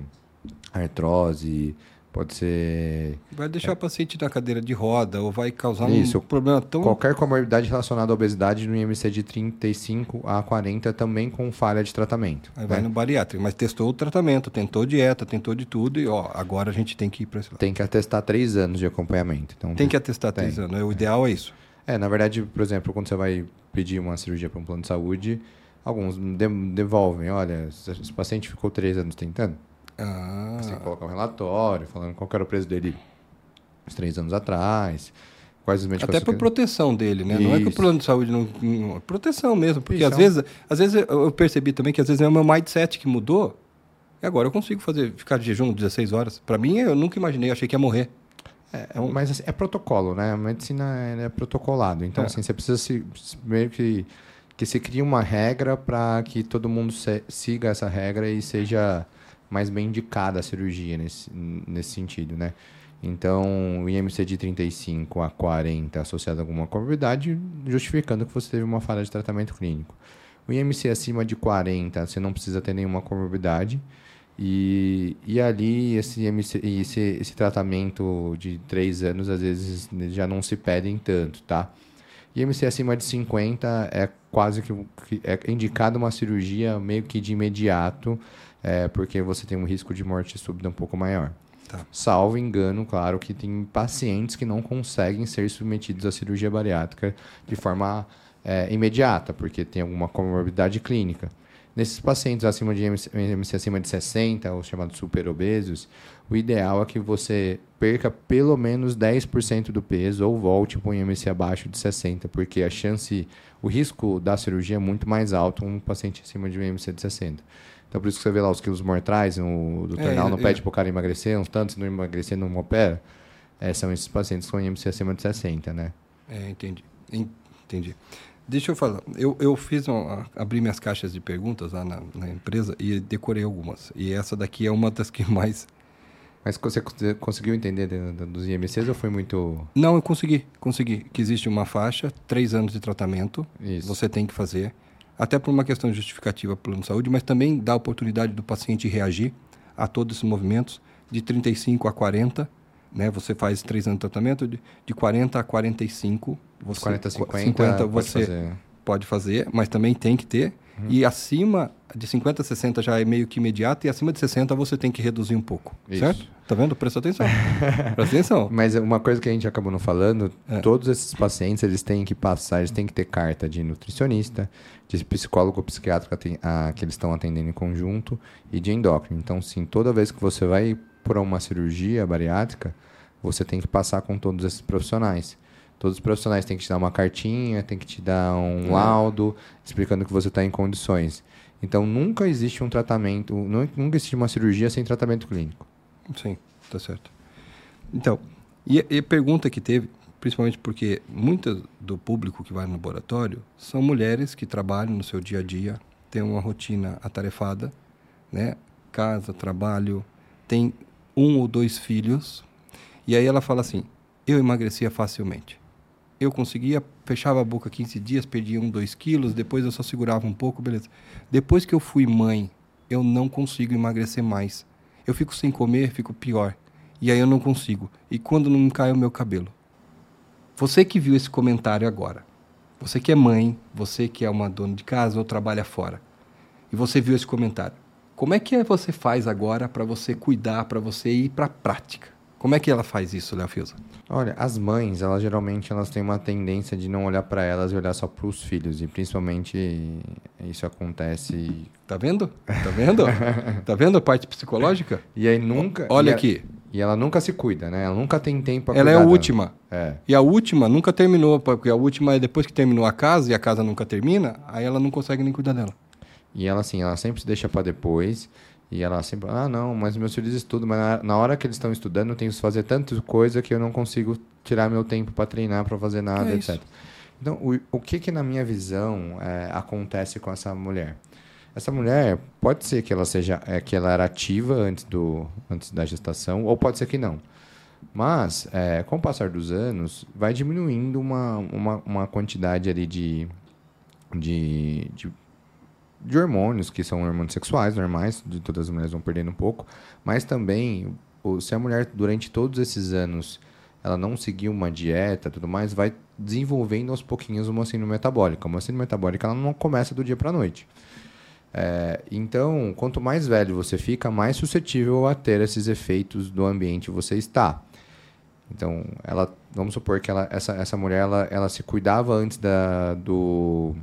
artrose, pode ser Vai deixar o paciente na cadeira de roda ou vai causar Isso. um problema tão. qualquer comorbidade relacionada à obesidade no IMC de 35 a 40 também com falha de tratamento. Aí vai né? no bariátrico, mas testou o tratamento, tentou dieta, tentou de tudo e ó, agora a gente tem que ir para esse lado. Tem que atestar 3 anos de acompanhamento. Então, Tem que atestar Tem. três anos. O ideal é isso. É, na verdade, por exemplo, quando você vai pedir uma cirurgia para um plano de saúde, alguns de- devolvem. Olha, esse paciente ficou três anos tentando. Ah, Você tem que colocar um relatório falando qual era o preço dele uns três anos atrás, quais os medicamentos. até por que- proteção dele, né? Não é que o Isso. plano de saúde não. não- Proteção mesmo, porque Isso, às é vezes, às vezes eu percebi também que às vezes é o meu mindset que mudou. E agora eu consigo fazer, ficar de jejum 16 horas. Para mim, eu nunca imaginei, eu achei que ia morrer. É, mas assim, é protocolo, né? A medicina ela é protocolado. Então, É. assim, você precisa se, meio que que se crie uma regra para que todo mundo se- siga essa regra e seja mais bem indicada a cirurgia nesse, nesse sentido, né? Então, o IMC de 35 a 40 associado a alguma comorbidade, justificando que você teve uma falha de tratamento clínico. O IMC acima de 40, você não precisa ter nenhuma comorbidade. E, e ali, esse, IMC, esse, esse tratamento de 3 anos, às vezes, já não se pedem tanto, tá? IMC acima de 50 é quase que, é indicado uma cirurgia meio que de imediato, é, porque você tem um risco de morte súbita um pouco maior. Tá. Salvo engano, claro que tem pacientes que não conseguem ser submetidos à cirurgia bariátrica de forma é, imediata, porque tem alguma comorbidade clínica. Nesses pacientes acima de IMC acima de 60, os chamados superobesos, o ideal é que você perca pelo menos 10% do peso ou volte para um IMC abaixo de 60, porque a chance, o risco da cirurgia é muito mais alto um paciente acima de um IMC de 60. Então, por isso que você vê lá os quilos mortais, o doutor É, não é. pede para o cara emagrecer, uns tantos, se não emagrecer, não opera. É, são esses pacientes com IMC acima de 60, né? É, entendi. En- Entendi. Deixa eu falar. Eu, eu fiz uma, abri minhas caixas de perguntas lá na, na empresa e decorei algumas. E essa daqui é uma das que (laughs) mais Mas você conseguiu entender dos IMCs ou foi muito. Não, eu consegui. Consegui. Que existe uma faixa, três anos de tratamento. Isso. Você tem que fazer. Até por uma questão justificativa para o plano de saúde, mas também dá a oportunidade do paciente reagir a todos esses movimentos, de 35 a 40. Né? Você faz três anos de tratamento, de, de 40 a 45. Você, 40 a 50, 50 você pode fazer. pode fazer, mas também tem que ter. Uhum. E acima de 50 a 60 já é meio que imediato, e acima de 60 você tem que reduzir um pouco. Isso. Certo? Tá vendo? Presta atenção. (laughs) Presta atenção. Mas uma coisa que a gente acabou não falando, é. todos esses pacientes eles têm que passar, eles têm que ter carta de nutricionista, de psicólogo ou psiquiatra que, a, que eles estão atendendo em conjunto e de endócrino. Então, sim, toda vez que você vai para uma cirurgia bariátrica, você tem que passar com todos esses profissionais. Todos os profissionais têm que te dar uma cartinha, têm que te dar um é. laudo explicando que você está em condições. Então, nunca existe um tratamento, nunca existe uma cirurgia sem tratamento clínico. Sim, tá certo. Então, e, e a pergunta que teve, principalmente porque muito do público que vai no laboratório são mulheres que trabalham no seu dia a dia, têm uma rotina atarefada, né? Casa, trabalho, tem um ou dois filhos, e aí ela fala assim: eu emagrecia facilmente eu conseguia, fechava a boca 15 dias, perdia um, dois quilos, depois eu só segurava um pouco, beleza. Depois que eu fui mãe, eu não consigo emagrecer mais. Eu fico sem comer, fico pior. E aí eu não consigo. E quando não cai o meu cabelo? Você que viu esse comentário agora, você que é mãe, você que é uma dona de casa ou trabalha fora, e você viu esse comentário, como é que você faz agora para você cuidar, para você ir para a prática? Como é que ela faz isso, Léo Fiusa? Olha, as mães, elas geralmente elas têm uma tendência de não olhar para elas e olhar só para os filhos. E principalmente isso acontece. Tá vendo? Tá vendo? (laughs) tá vendo a parte psicológica? E aí nunca. Olha e aqui. A, e ela nunca se cuida, né? Ela nunca tem tempo Ela é a última. É. E a última nunca terminou, porque a última é depois que terminou a casa e a casa nunca termina, aí ela não consegue nem cuidar dela. E ela, assim, ela sempre se deixa para depois. E ela sempre, ah, não, mas meus filhos estudam, mas na, hora que eles estão estudando, eu tenho que fazer tanta coisa que eu não consigo tirar meu tempo para treinar, para fazer nada, é etc. Isso. Então, o, o que que na minha visão é, acontece com essa mulher? Essa mulher pode ser que ela seja é, que ela era ativa antes do antes da gestação, ou pode ser que não. Mas, é, com o passar dos anos, vai diminuindo uma, uma, uma quantidade ali de, de, de de hormônios, que são hormônios sexuais normais, de todas as mulheres vão perdendo um pouco, mas também, se a mulher, durante todos esses anos, ela não seguir uma dieta tudo mais, vai desenvolvendo aos pouquinhos uma síndrome metabólica. Uma síndrome metabólica ela não começa do dia para a noite. É, então, quanto mais velho você fica, mais suscetível a ter esses efeitos do ambiente você está. Então, ela, vamos supor que ela, essa, essa mulher ela, ela se cuidava antes da, do,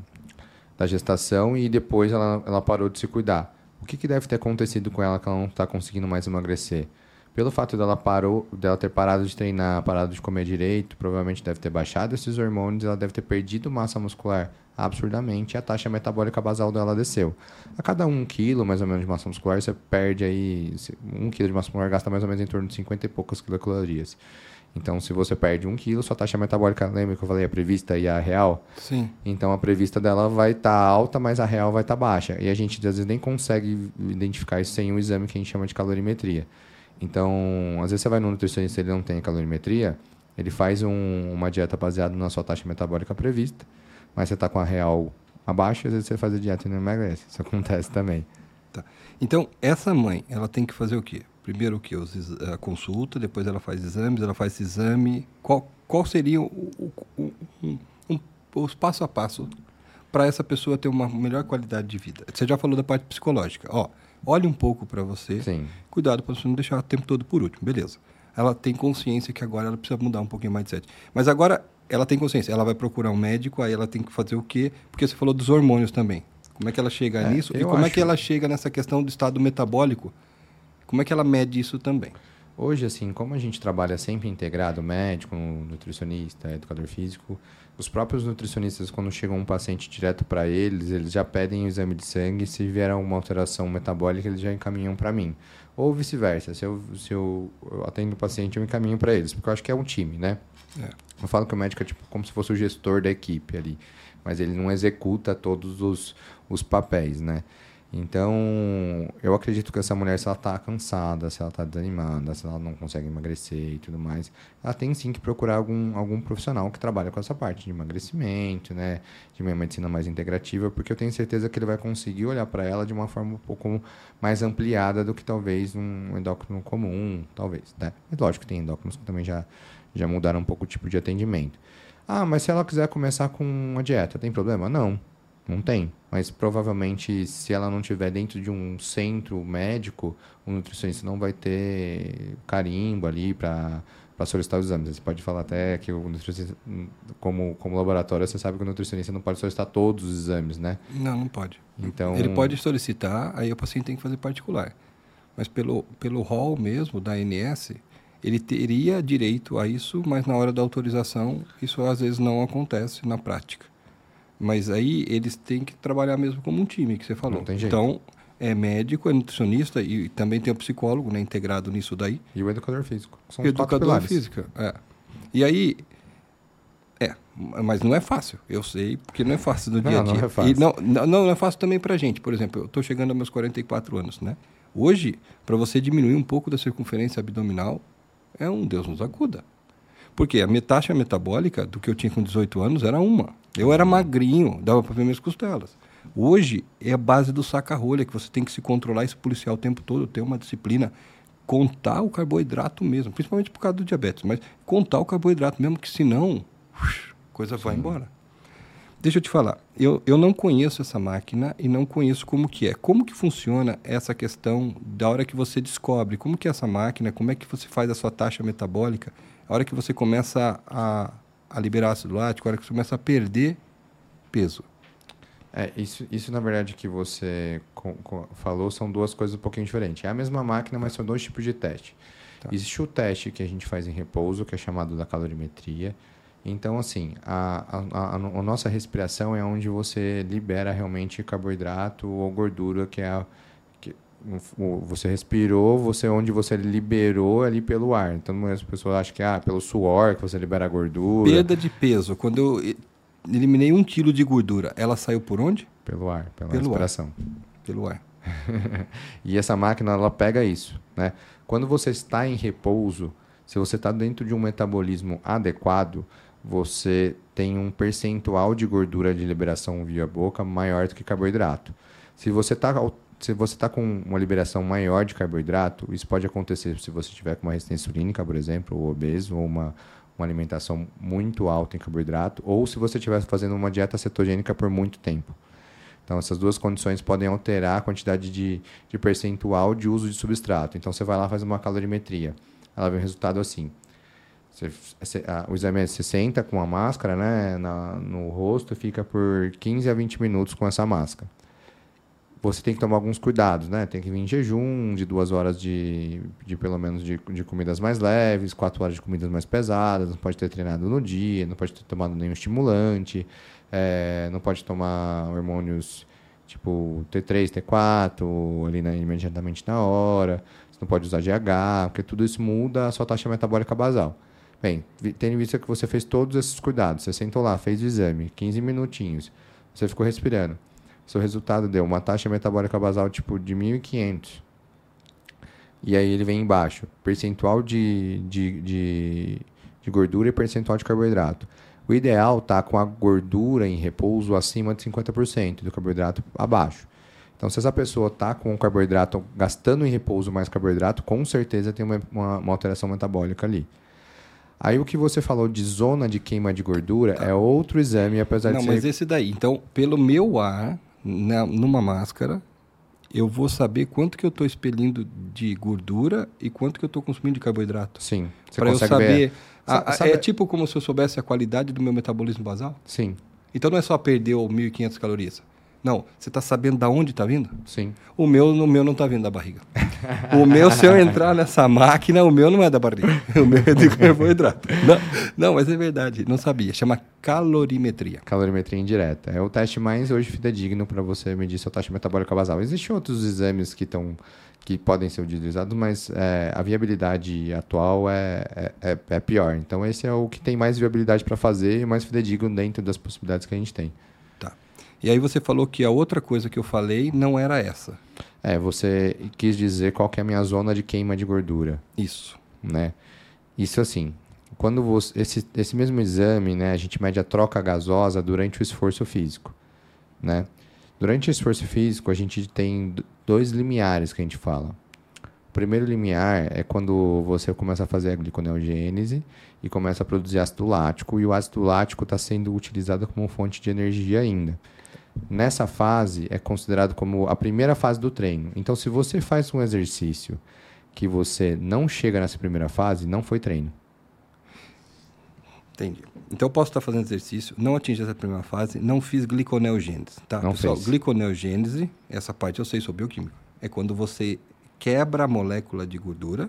da gestação e depois ela, ela parou de se cuidar. O que, que deve ter acontecido com ela que ela não está conseguindo mais emagrecer? Pelo fato dela parou, dela ter parado de treinar, parado de comer direito, provavelmente deve ter baixado esses hormônios, ela deve ter perdido massa muscular absurdamente e a taxa metabólica basal dela desceu. A cada um quilo, mais ou menos, de massa muscular, você perde aí... Um quilo de massa muscular gasta mais ou menos em torno de 50 e poucas quilocalorias. Então, se você perde um quilo, sua taxa metabólica, lembra que eu falei a prevista e a real? Sim. Então, a prevista dela vai estar tá alta, mas a real vai estar tá baixa. E a gente, às vezes, nem consegue identificar isso sem um exame que a gente chama de calorimetria. Então, às vezes você vai no nutricionista e ele não tem calorimetria, ele faz um, uma dieta baseada na sua taxa metabólica prevista, mas você está com a real abaixo, às vezes você faz a dieta e não emagrece. Isso acontece também. Tá. Então, essa mãe, ela tem que fazer o quê? Primeiro o que? A consulta, depois ela faz exames, ela faz esse exame. Qual, qual seria o, o, o, um, um, os passo a passo para essa pessoa ter uma melhor qualidade de vida? Você já falou da parte psicológica. Ó, olhe um pouco para você. Sim. Cuidado para você não deixar o tempo todo por último. Beleza. Ela tem consciência que agora ela precisa mudar um pouquinho mais de mindset. Mas agora ela tem consciência. Ela vai procurar um médico, aí ela tem que fazer o quê? Porque você falou dos hormônios também. Como é que ela chega é, nisso? E como acho... é que ela chega nessa questão do estado metabólico? Como é que ela mede isso também? Hoje, assim, como a gente trabalha sempre integrado, médico, nutricionista, educador físico, os próprios nutricionistas, quando chega um paciente direto para eles, eles já pedem o exame de sangue. Se vier alguma alteração metabólica, eles já encaminham para mim. Ou vice-versa. Se, eu, se eu, eu atendo o paciente, eu encaminho para eles, porque eu acho que é um time, né? É. Eu falo que o médico é tipo como se fosse o gestor da equipe ali, mas ele não executa todos os, os papéis, né? Então, eu acredito que essa mulher, se ela está cansada, se ela está desanimada, se ela não consegue emagrecer e tudo mais, ela tem sim que procurar algum, algum profissional que trabalhe com essa parte de emagrecimento, né? De uma medicina mais integrativa, porque eu tenho certeza que ele vai conseguir olhar para ela de uma forma um pouco mais ampliada do que talvez um endócrino comum, talvez, né? Mas lógico que tem endócrinos que também já, já mudaram um pouco o tipo de atendimento. Ah, mas se ela quiser começar com uma dieta, tem problema? Não. Não tem. Mas provavelmente, se ela não estiver dentro de um centro médico, o nutricionista não vai ter carimbo ali para para solicitar os exames. Você pode falar até que o nutricionista, como, como laboratório, você sabe que o nutricionista não pode solicitar todos os exames, né? Não, não pode. Então... Ele pode solicitar, aí o paciente tem que fazer particular. Mas pelo, pelo rol mesmo da ANS, ele teria direito a isso, mas na hora da autorização, isso às vezes não acontece na prática. Mas aí eles têm que trabalhar mesmo como um time, que você falou. Não tem jeito. Então, é médico, é nutricionista e também tem o psicólogo né, integrado nisso daí. E o educador físico. São os educador físico. É. E aí. É, mas não é fácil. Eu sei, porque não é fácil no Não, dia a não dia. é fácil. E não, não, não é fácil também pra gente. Por exemplo, eu estou chegando aos meus 44 anos, né? Hoje, para você diminuir um pouco da circunferência abdominal, é um Deus nos acuda. Porque a minha taxa metabólica do que eu tinha com 18 anos era uma. Eu era magrinho, dava para ver minhas costelas. Hoje é a base do saca-rolha, que você tem que se controlar e se policiar o tempo todo, ter uma disciplina. Contar o carboidrato mesmo, principalmente por causa do diabetes, mas contar o carboidrato mesmo, que senão coisa vai embora. Deixa eu te falar, eu, eu não conheço essa máquina e não conheço como que é. Como que funciona essa questão da hora que você descobre? Como que é essa máquina? Como é que você faz a sua taxa metabólica? A hora que você começa a, a liberar ácido lático, a hora que você começa a perder peso. É, isso, isso na verdade que você co- co- falou são duas coisas um pouquinho diferentes. É a mesma máquina, mas são dois tipos de teste. Tá. Existe o teste que a gente faz em repouso, que é chamado da calorimetria. Então, assim, a, a, a, a nossa respiração é onde você libera realmente carboidrato ou gordura, que é a, você respirou, você onde você liberou ali pelo ar. Então, as pessoas acham que ah, pelo suor que você libera a gordura. Perda de peso. Quando eu eliminei um quilo de gordura, ela saiu por onde? Pelo ar, pela Pelo ar. respiração. Pelo ar. (laughs) E essa máquina ela pega isso, né? Quando você está em repouso, se você está dentro de um metabolismo adequado, você tem um percentual de gordura de liberação via boca maior do que carboidrato. Se você está se você está com uma liberação maior de carboidrato, isso pode acontecer se você tiver com uma resistência insulínica, por exemplo, ou obeso, ou uma, uma alimentação muito alta em carboidrato, ou se você estiver fazendo uma dieta cetogênica por muito tempo. Então, essas duas condições podem alterar a quantidade de, de percentual de uso de substrato. Então, você vai lá faz uma calorimetria. Ela vem o resultado assim. Você, a- o exame é, você senta com a máscara né, na- no rosto fica por 15 a 20 minutos com essa máscara. Você tem que tomar alguns cuidados, né? Tem que vir em jejum de duas horas de, de pelo menos de, de comidas mais leves, quatro horas de comidas mais pesadas, não pode ter treinado no dia, não pode ter tomado nenhum estimulante, é, não pode tomar hormônios tipo T3, T4, ali na- imediatamente na hora, você não pode usar GH, porque tudo isso muda a sua taxa metabólica basal. Bem, tendo em vista que você fez todos esses cuidados, você sentou lá, fez o exame, 15 minutinhos, você ficou respirando. Seu resultado deu uma taxa metabólica basal tipo de 1.500. E aí ele vem embaixo, percentual de, de, de, de gordura e percentual de carboidrato. O ideal tá com a gordura em repouso acima de 50% e do carboidrato abaixo. Então, se essa pessoa tá com o carboidrato gastando em repouso mais carboidrato, com certeza tem uma, uma, uma alteração metabólica ali. Aí o que você falou de zona de queima de gordura é outro exame, apesar Não, de mas ser esse daí. Então, pelo meu ar, na- numa máscara, eu vou saber quanto que eu estou expelindo de gordura e quanto que eu estou consumindo de carboidrato. Sim. Para eu saber. ver. a- a- sabe- É tipo como se eu soubesse a qualidade do meu metabolismo basal? Sim, Então não é só perder o 1.500 calorias. Não, você está sabendo da onde está vindo? sim. O meu, o meu não está vindo da barriga. o meu, se eu (laughs) entrar nessa máquina, o meu não é da barriga. O meu é de carboidrato. (laughs) Não, não, mas é verdade. Não sabia. Chama calorimetria. Calorimetria indireta. É o teste mais hoje fidedigno para você medir sua taxa metabólica basal. Existem outros exames que, tão, que podem ser utilizados, mas é, a viabilidade atual é, é, é- é pior. Então, esse é o que tem mais viabilidade para fazer e mais fidedigno dentro das possibilidades que a gente tem. E aí você falou que a outra coisa que eu falei não era essa. É, você quis dizer qual que é a minha zona de queima de gordura, Isso. né? Isso assim, quando você, esse, esse mesmo exame, né, a gente mede a troca gasosa durante o esforço físico, né? Durante o esforço físico, a gente tem dois limiares que a gente fala. O primeiro limiar é quando você começa a fazer a gliconeogênese e começa a produzir ácido lático, e o ácido lático está sendo utilizado como fonte de energia ainda. Nessa fase é considerado como a primeira fase do treino. Então, se você faz um exercício que você não chega nessa primeira fase, não foi treino. Entendi. Então eu posso estar fazendo exercício, não atingi essa primeira fase, não fiz gliconeogênese. Tá, Não pessoal, fez. gliconeogênese, essa parte eu sei sobre bioquímica. É quando você quebra a molécula de gordura,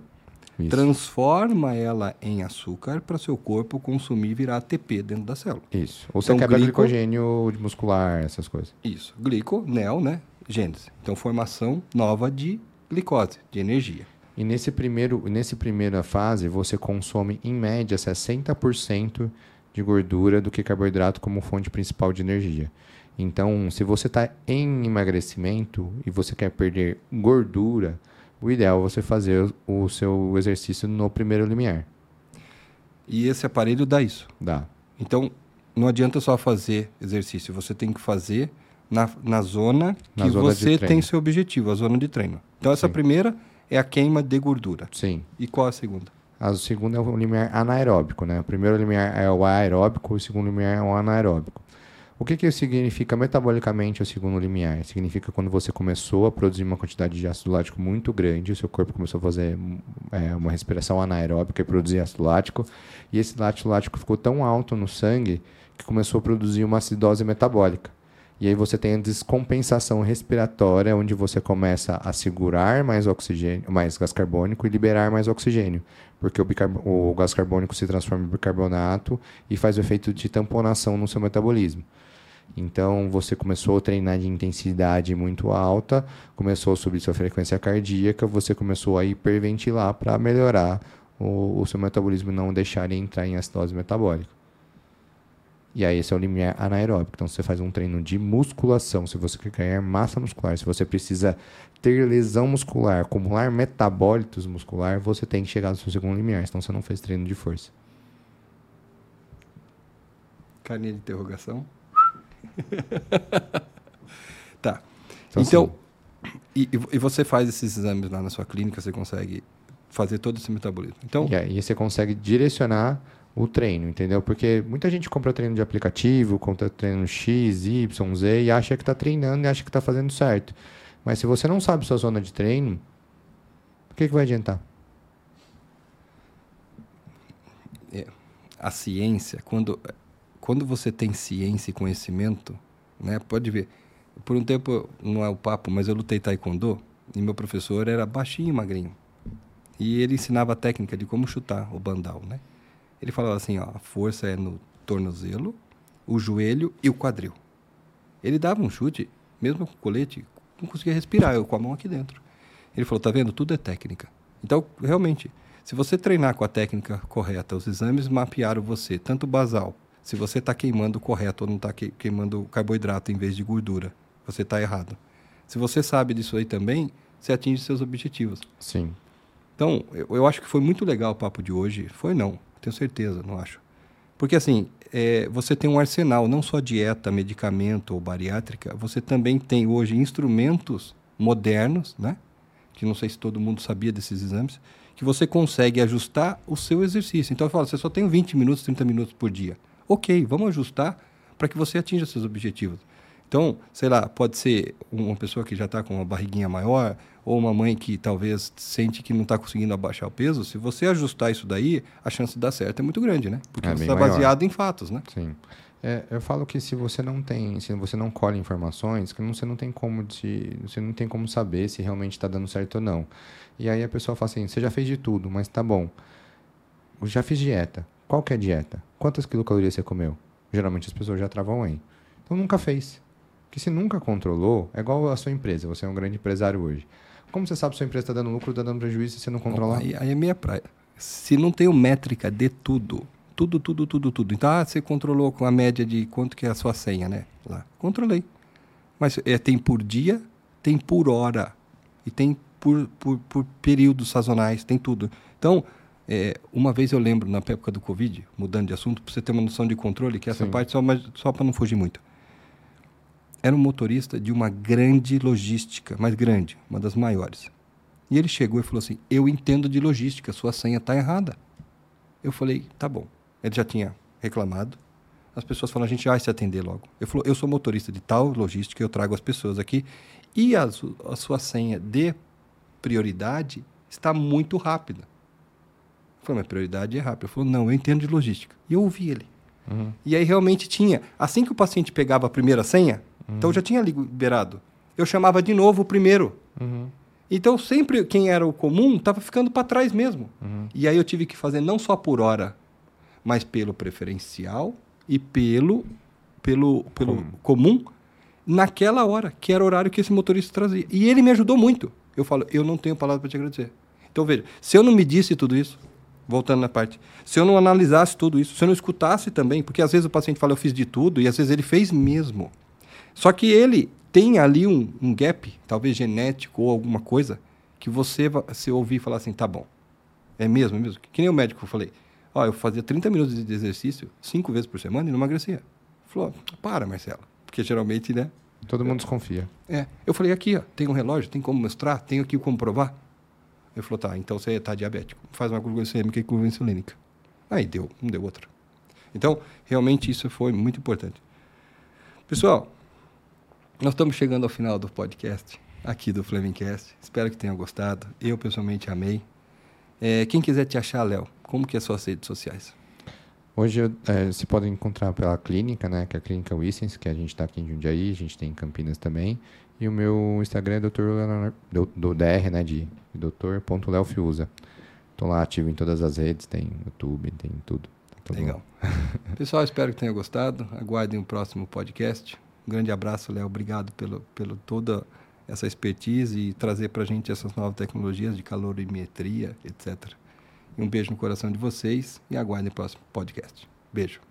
Isso. transforma ela em açúcar para seu corpo consumir e virar ATP dentro da célula. Isso. Ou você Então, quebra glico- glicogênio muscular, essas coisas. Isso. Glico, neo, né? Gênese. Então formação nova de glicose, de energia. E nesse primeiro, nesse primeira fase, você consome, em média, 60% de gordura do que carboidrato como fonte principal de energia. Então, se você está em emagrecimento e você quer perder gordura, o ideal é você fazer o seu exercício no primeiro limiar. E esse aparelho dá isso. Dá. Então, não adianta só fazer exercício, você tem que fazer na, na zona que Na zona você tem seu objetivo, a zona de treino. Então, essa Sim. primeira é a queima de gordura. Sim. E qual a segunda? A segunda é o limiar anaeróbico, né? O primeiro limiar é o aeróbico, o segundo limiar é o anaeróbico. O que, que significa metabolicamente o segundo limiar? Significa quando você começou a produzir uma quantidade de ácido lático muito grande, o seu corpo começou a fazer é, uma respiração anaeróbica e produzir ácido lático, e esse ácido lático ficou tão alto no sangue que começou a produzir uma acidose metabólica. E aí você tem a descompensação respiratória, onde você começa a segurar mais oxigênio, mais gás carbônico e liberar mais oxigênio, porque o, o gás carbônico se transforma em bicarbonato e faz o efeito de tamponação no seu metabolismo. Então você começou a treinar de intensidade muito alta, começou a subir sua frequência cardíaca, você começou a hiperventilar para melhorar o, o seu metabolismo e não deixar ele entrar em acidose metabólica. E aí esse é o limiar anaeróbico. Então você faz um treino de musculação, se você quer ganhar massa muscular, se você precisa ter lesão muscular, acumular metabólitos muscular, você tem que chegar no seu segundo limiar, senão você não fez treino de força. Carinha de interrogação. (laughs) tá. Então, Então, e, e você faz esses exames lá na sua clínica, você consegue fazer todo esse metabolismo. Então, E aí você consegue direcionar o treino, entendeu? Porque muita gente compra treino de aplicativo, compra treino X, Y, Z e acha que está treinando e acha que está fazendo certo. Mas se você não sabe sua zona de treino, o que, que vai adiantar? a ciência, quando, quando você tem ciência e conhecimento, né, pode ver. Por um tempo, não é o papo, mas eu lutei taekwondo e meu professor era baixinho e magrinho. E ele ensinava a técnica de como chutar o bandal, né? Ele falava assim, ó, a força é no tornozelo, o joelho e o quadril. Ele dava um chute, mesmo com colete, não conseguia respirar, eu com a mão aqui dentro. Ele falou, tá vendo? Tudo é técnica. Então, realmente, se você treinar com a técnica correta, os exames mapearam você, tanto basal, se você está queimando correto ou não está queimando carboidrato em vez de gordura, você está errado. Se você sabe disso aí também, você atinge seus objetivos. Sim. Então, eu, eu acho que foi muito legal o papo de hoje. Foi não, tenho certeza, não acho. Porque assim, é, você tem um arsenal, não só dieta, medicamento ou bariátrica, você também tem hoje instrumentos modernos, né? Que não sei se todo mundo sabia desses exames, que você consegue ajustar o seu exercício. Então eu falo, você só tem 20 minutos, 30 minutos por dia. Ok, vamos ajustar para que você atinja seus objetivos. Então, sei lá, pode ser uma pessoa que já está com uma barriguinha maior, ou uma mãe que talvez sente que não está conseguindo abaixar o peso. Se você ajustar isso daí, a chance de dar certo é muito grande, né? Porque É está baseado em fatos, né? Sim. É, eu falo que se você não tem, se você não colhe informações, que você não tem como te, você não tem como saber se realmente está dando certo ou não. E aí a pessoa fala assim, você já fez de tudo, mas tá bom. Eu já fiz dieta. Qual que é a dieta? Quantas quilocalorias você comeu? Geralmente as pessoas já travam aí. Então nunca fez. Porque se nunca controlou, é igual a sua empresa. Você é um grande empresário hoje. Como você sabe se sua empresa está dando lucro está dando prejuízo se você não controlar? Aí, aí é minha praia. Se não tem métrica de tudo, tudo, tudo, tudo, tudo. Então, ah, você controlou com a média de quanto que é a sua senha, né? Lá. Controlei. Mas é, tem por dia, tem por hora. E tem por, por, por períodos sazonais, tem tudo. Então, é, uma vez eu lembro, na época do Covid, mudando de assunto, para você ter uma noção de controle, que essa Sim. parte só, mas só para não fugir muito. Era um motorista de uma grande logística, mais grande, uma das maiores. E ele chegou e falou assim: Eu entendo de logística, sua senha está errada. Eu falei: Tá bom. Ele já tinha reclamado. As pessoas falaram: A gente vai se atender logo. Ele falou: Eu sou motorista de tal logística, eu trago as pessoas aqui. E a, a sua senha de prioridade está muito rápida. Falei: Mas prioridade é rápida. Ele falou: Não, eu entendo de logística. E eu ouvi ele. Uhum. E aí realmente tinha. Assim que o paciente pegava a primeira senha, então já tinha liberado. Eu chamava de novo o primeiro. Uhum. Então sempre quem era o comum estava ficando para trás mesmo. Uhum. E aí eu tive que fazer não só por hora, mas pelo preferencial e pelo pelo pelo Comum. comum naquela hora, que era o horário que esse motorista trazia. E ele me ajudou muito. Eu falo, eu não tenho palavra para te agradecer. Então veja, se eu não me disse tudo isso, voltando na parte, se eu não analisasse tudo isso, se eu não escutasse também, porque às vezes o paciente fala, eu fiz de tudo, e às vezes ele fez mesmo. Só que ele tem ali um, um gap, talvez genético ou alguma coisa, que você se ouvir e falar assim, tá bom, é mesmo, é mesmo. Que nem o médico eu falei, ó, eu fazia 30 minutos de exercício cinco vezes por semana e não emagrecia. Falou, para, Marcelo, porque geralmente, né? Todo mundo desconfia. É. Eu falei, aqui, ó, tem um relógio, tem como mostrar, tem aqui como provar. Ele falou, tá, então você está diabético. Faz uma glucemia e curva insulínica. Aí deu, não deu outra. Então, realmente isso foi muito importante. Pessoal, nós estamos chegando ao final do podcast aqui do Flamingcast. Espero que tenham gostado. Eu, pessoalmente, amei. É, quem quiser te achar, Léo, como que é suas redes sociais? Hoje é, pode encontrar pela clínica, né? Que é a Clínica Wissens, que a gente está aqui em Jundiaí, a gente tem em Campinas também. E o meu Instagram é. Leonardo- do, DR, né? De, Dr.leofiusa. Estou lá ativo em todas as redes, tem YouTube, tem tudo. Tá Legal. (laughs) Pessoal, espero que tenham gostado. Aguardem o próximo podcast. Um grande abraço, Léo. Obrigado pelo, pelo toda essa expertise e trazer para a gente essas novas tecnologias de calorimetria, etc. E um beijo no coração de vocês e aguardem o próximo podcast. Beijo.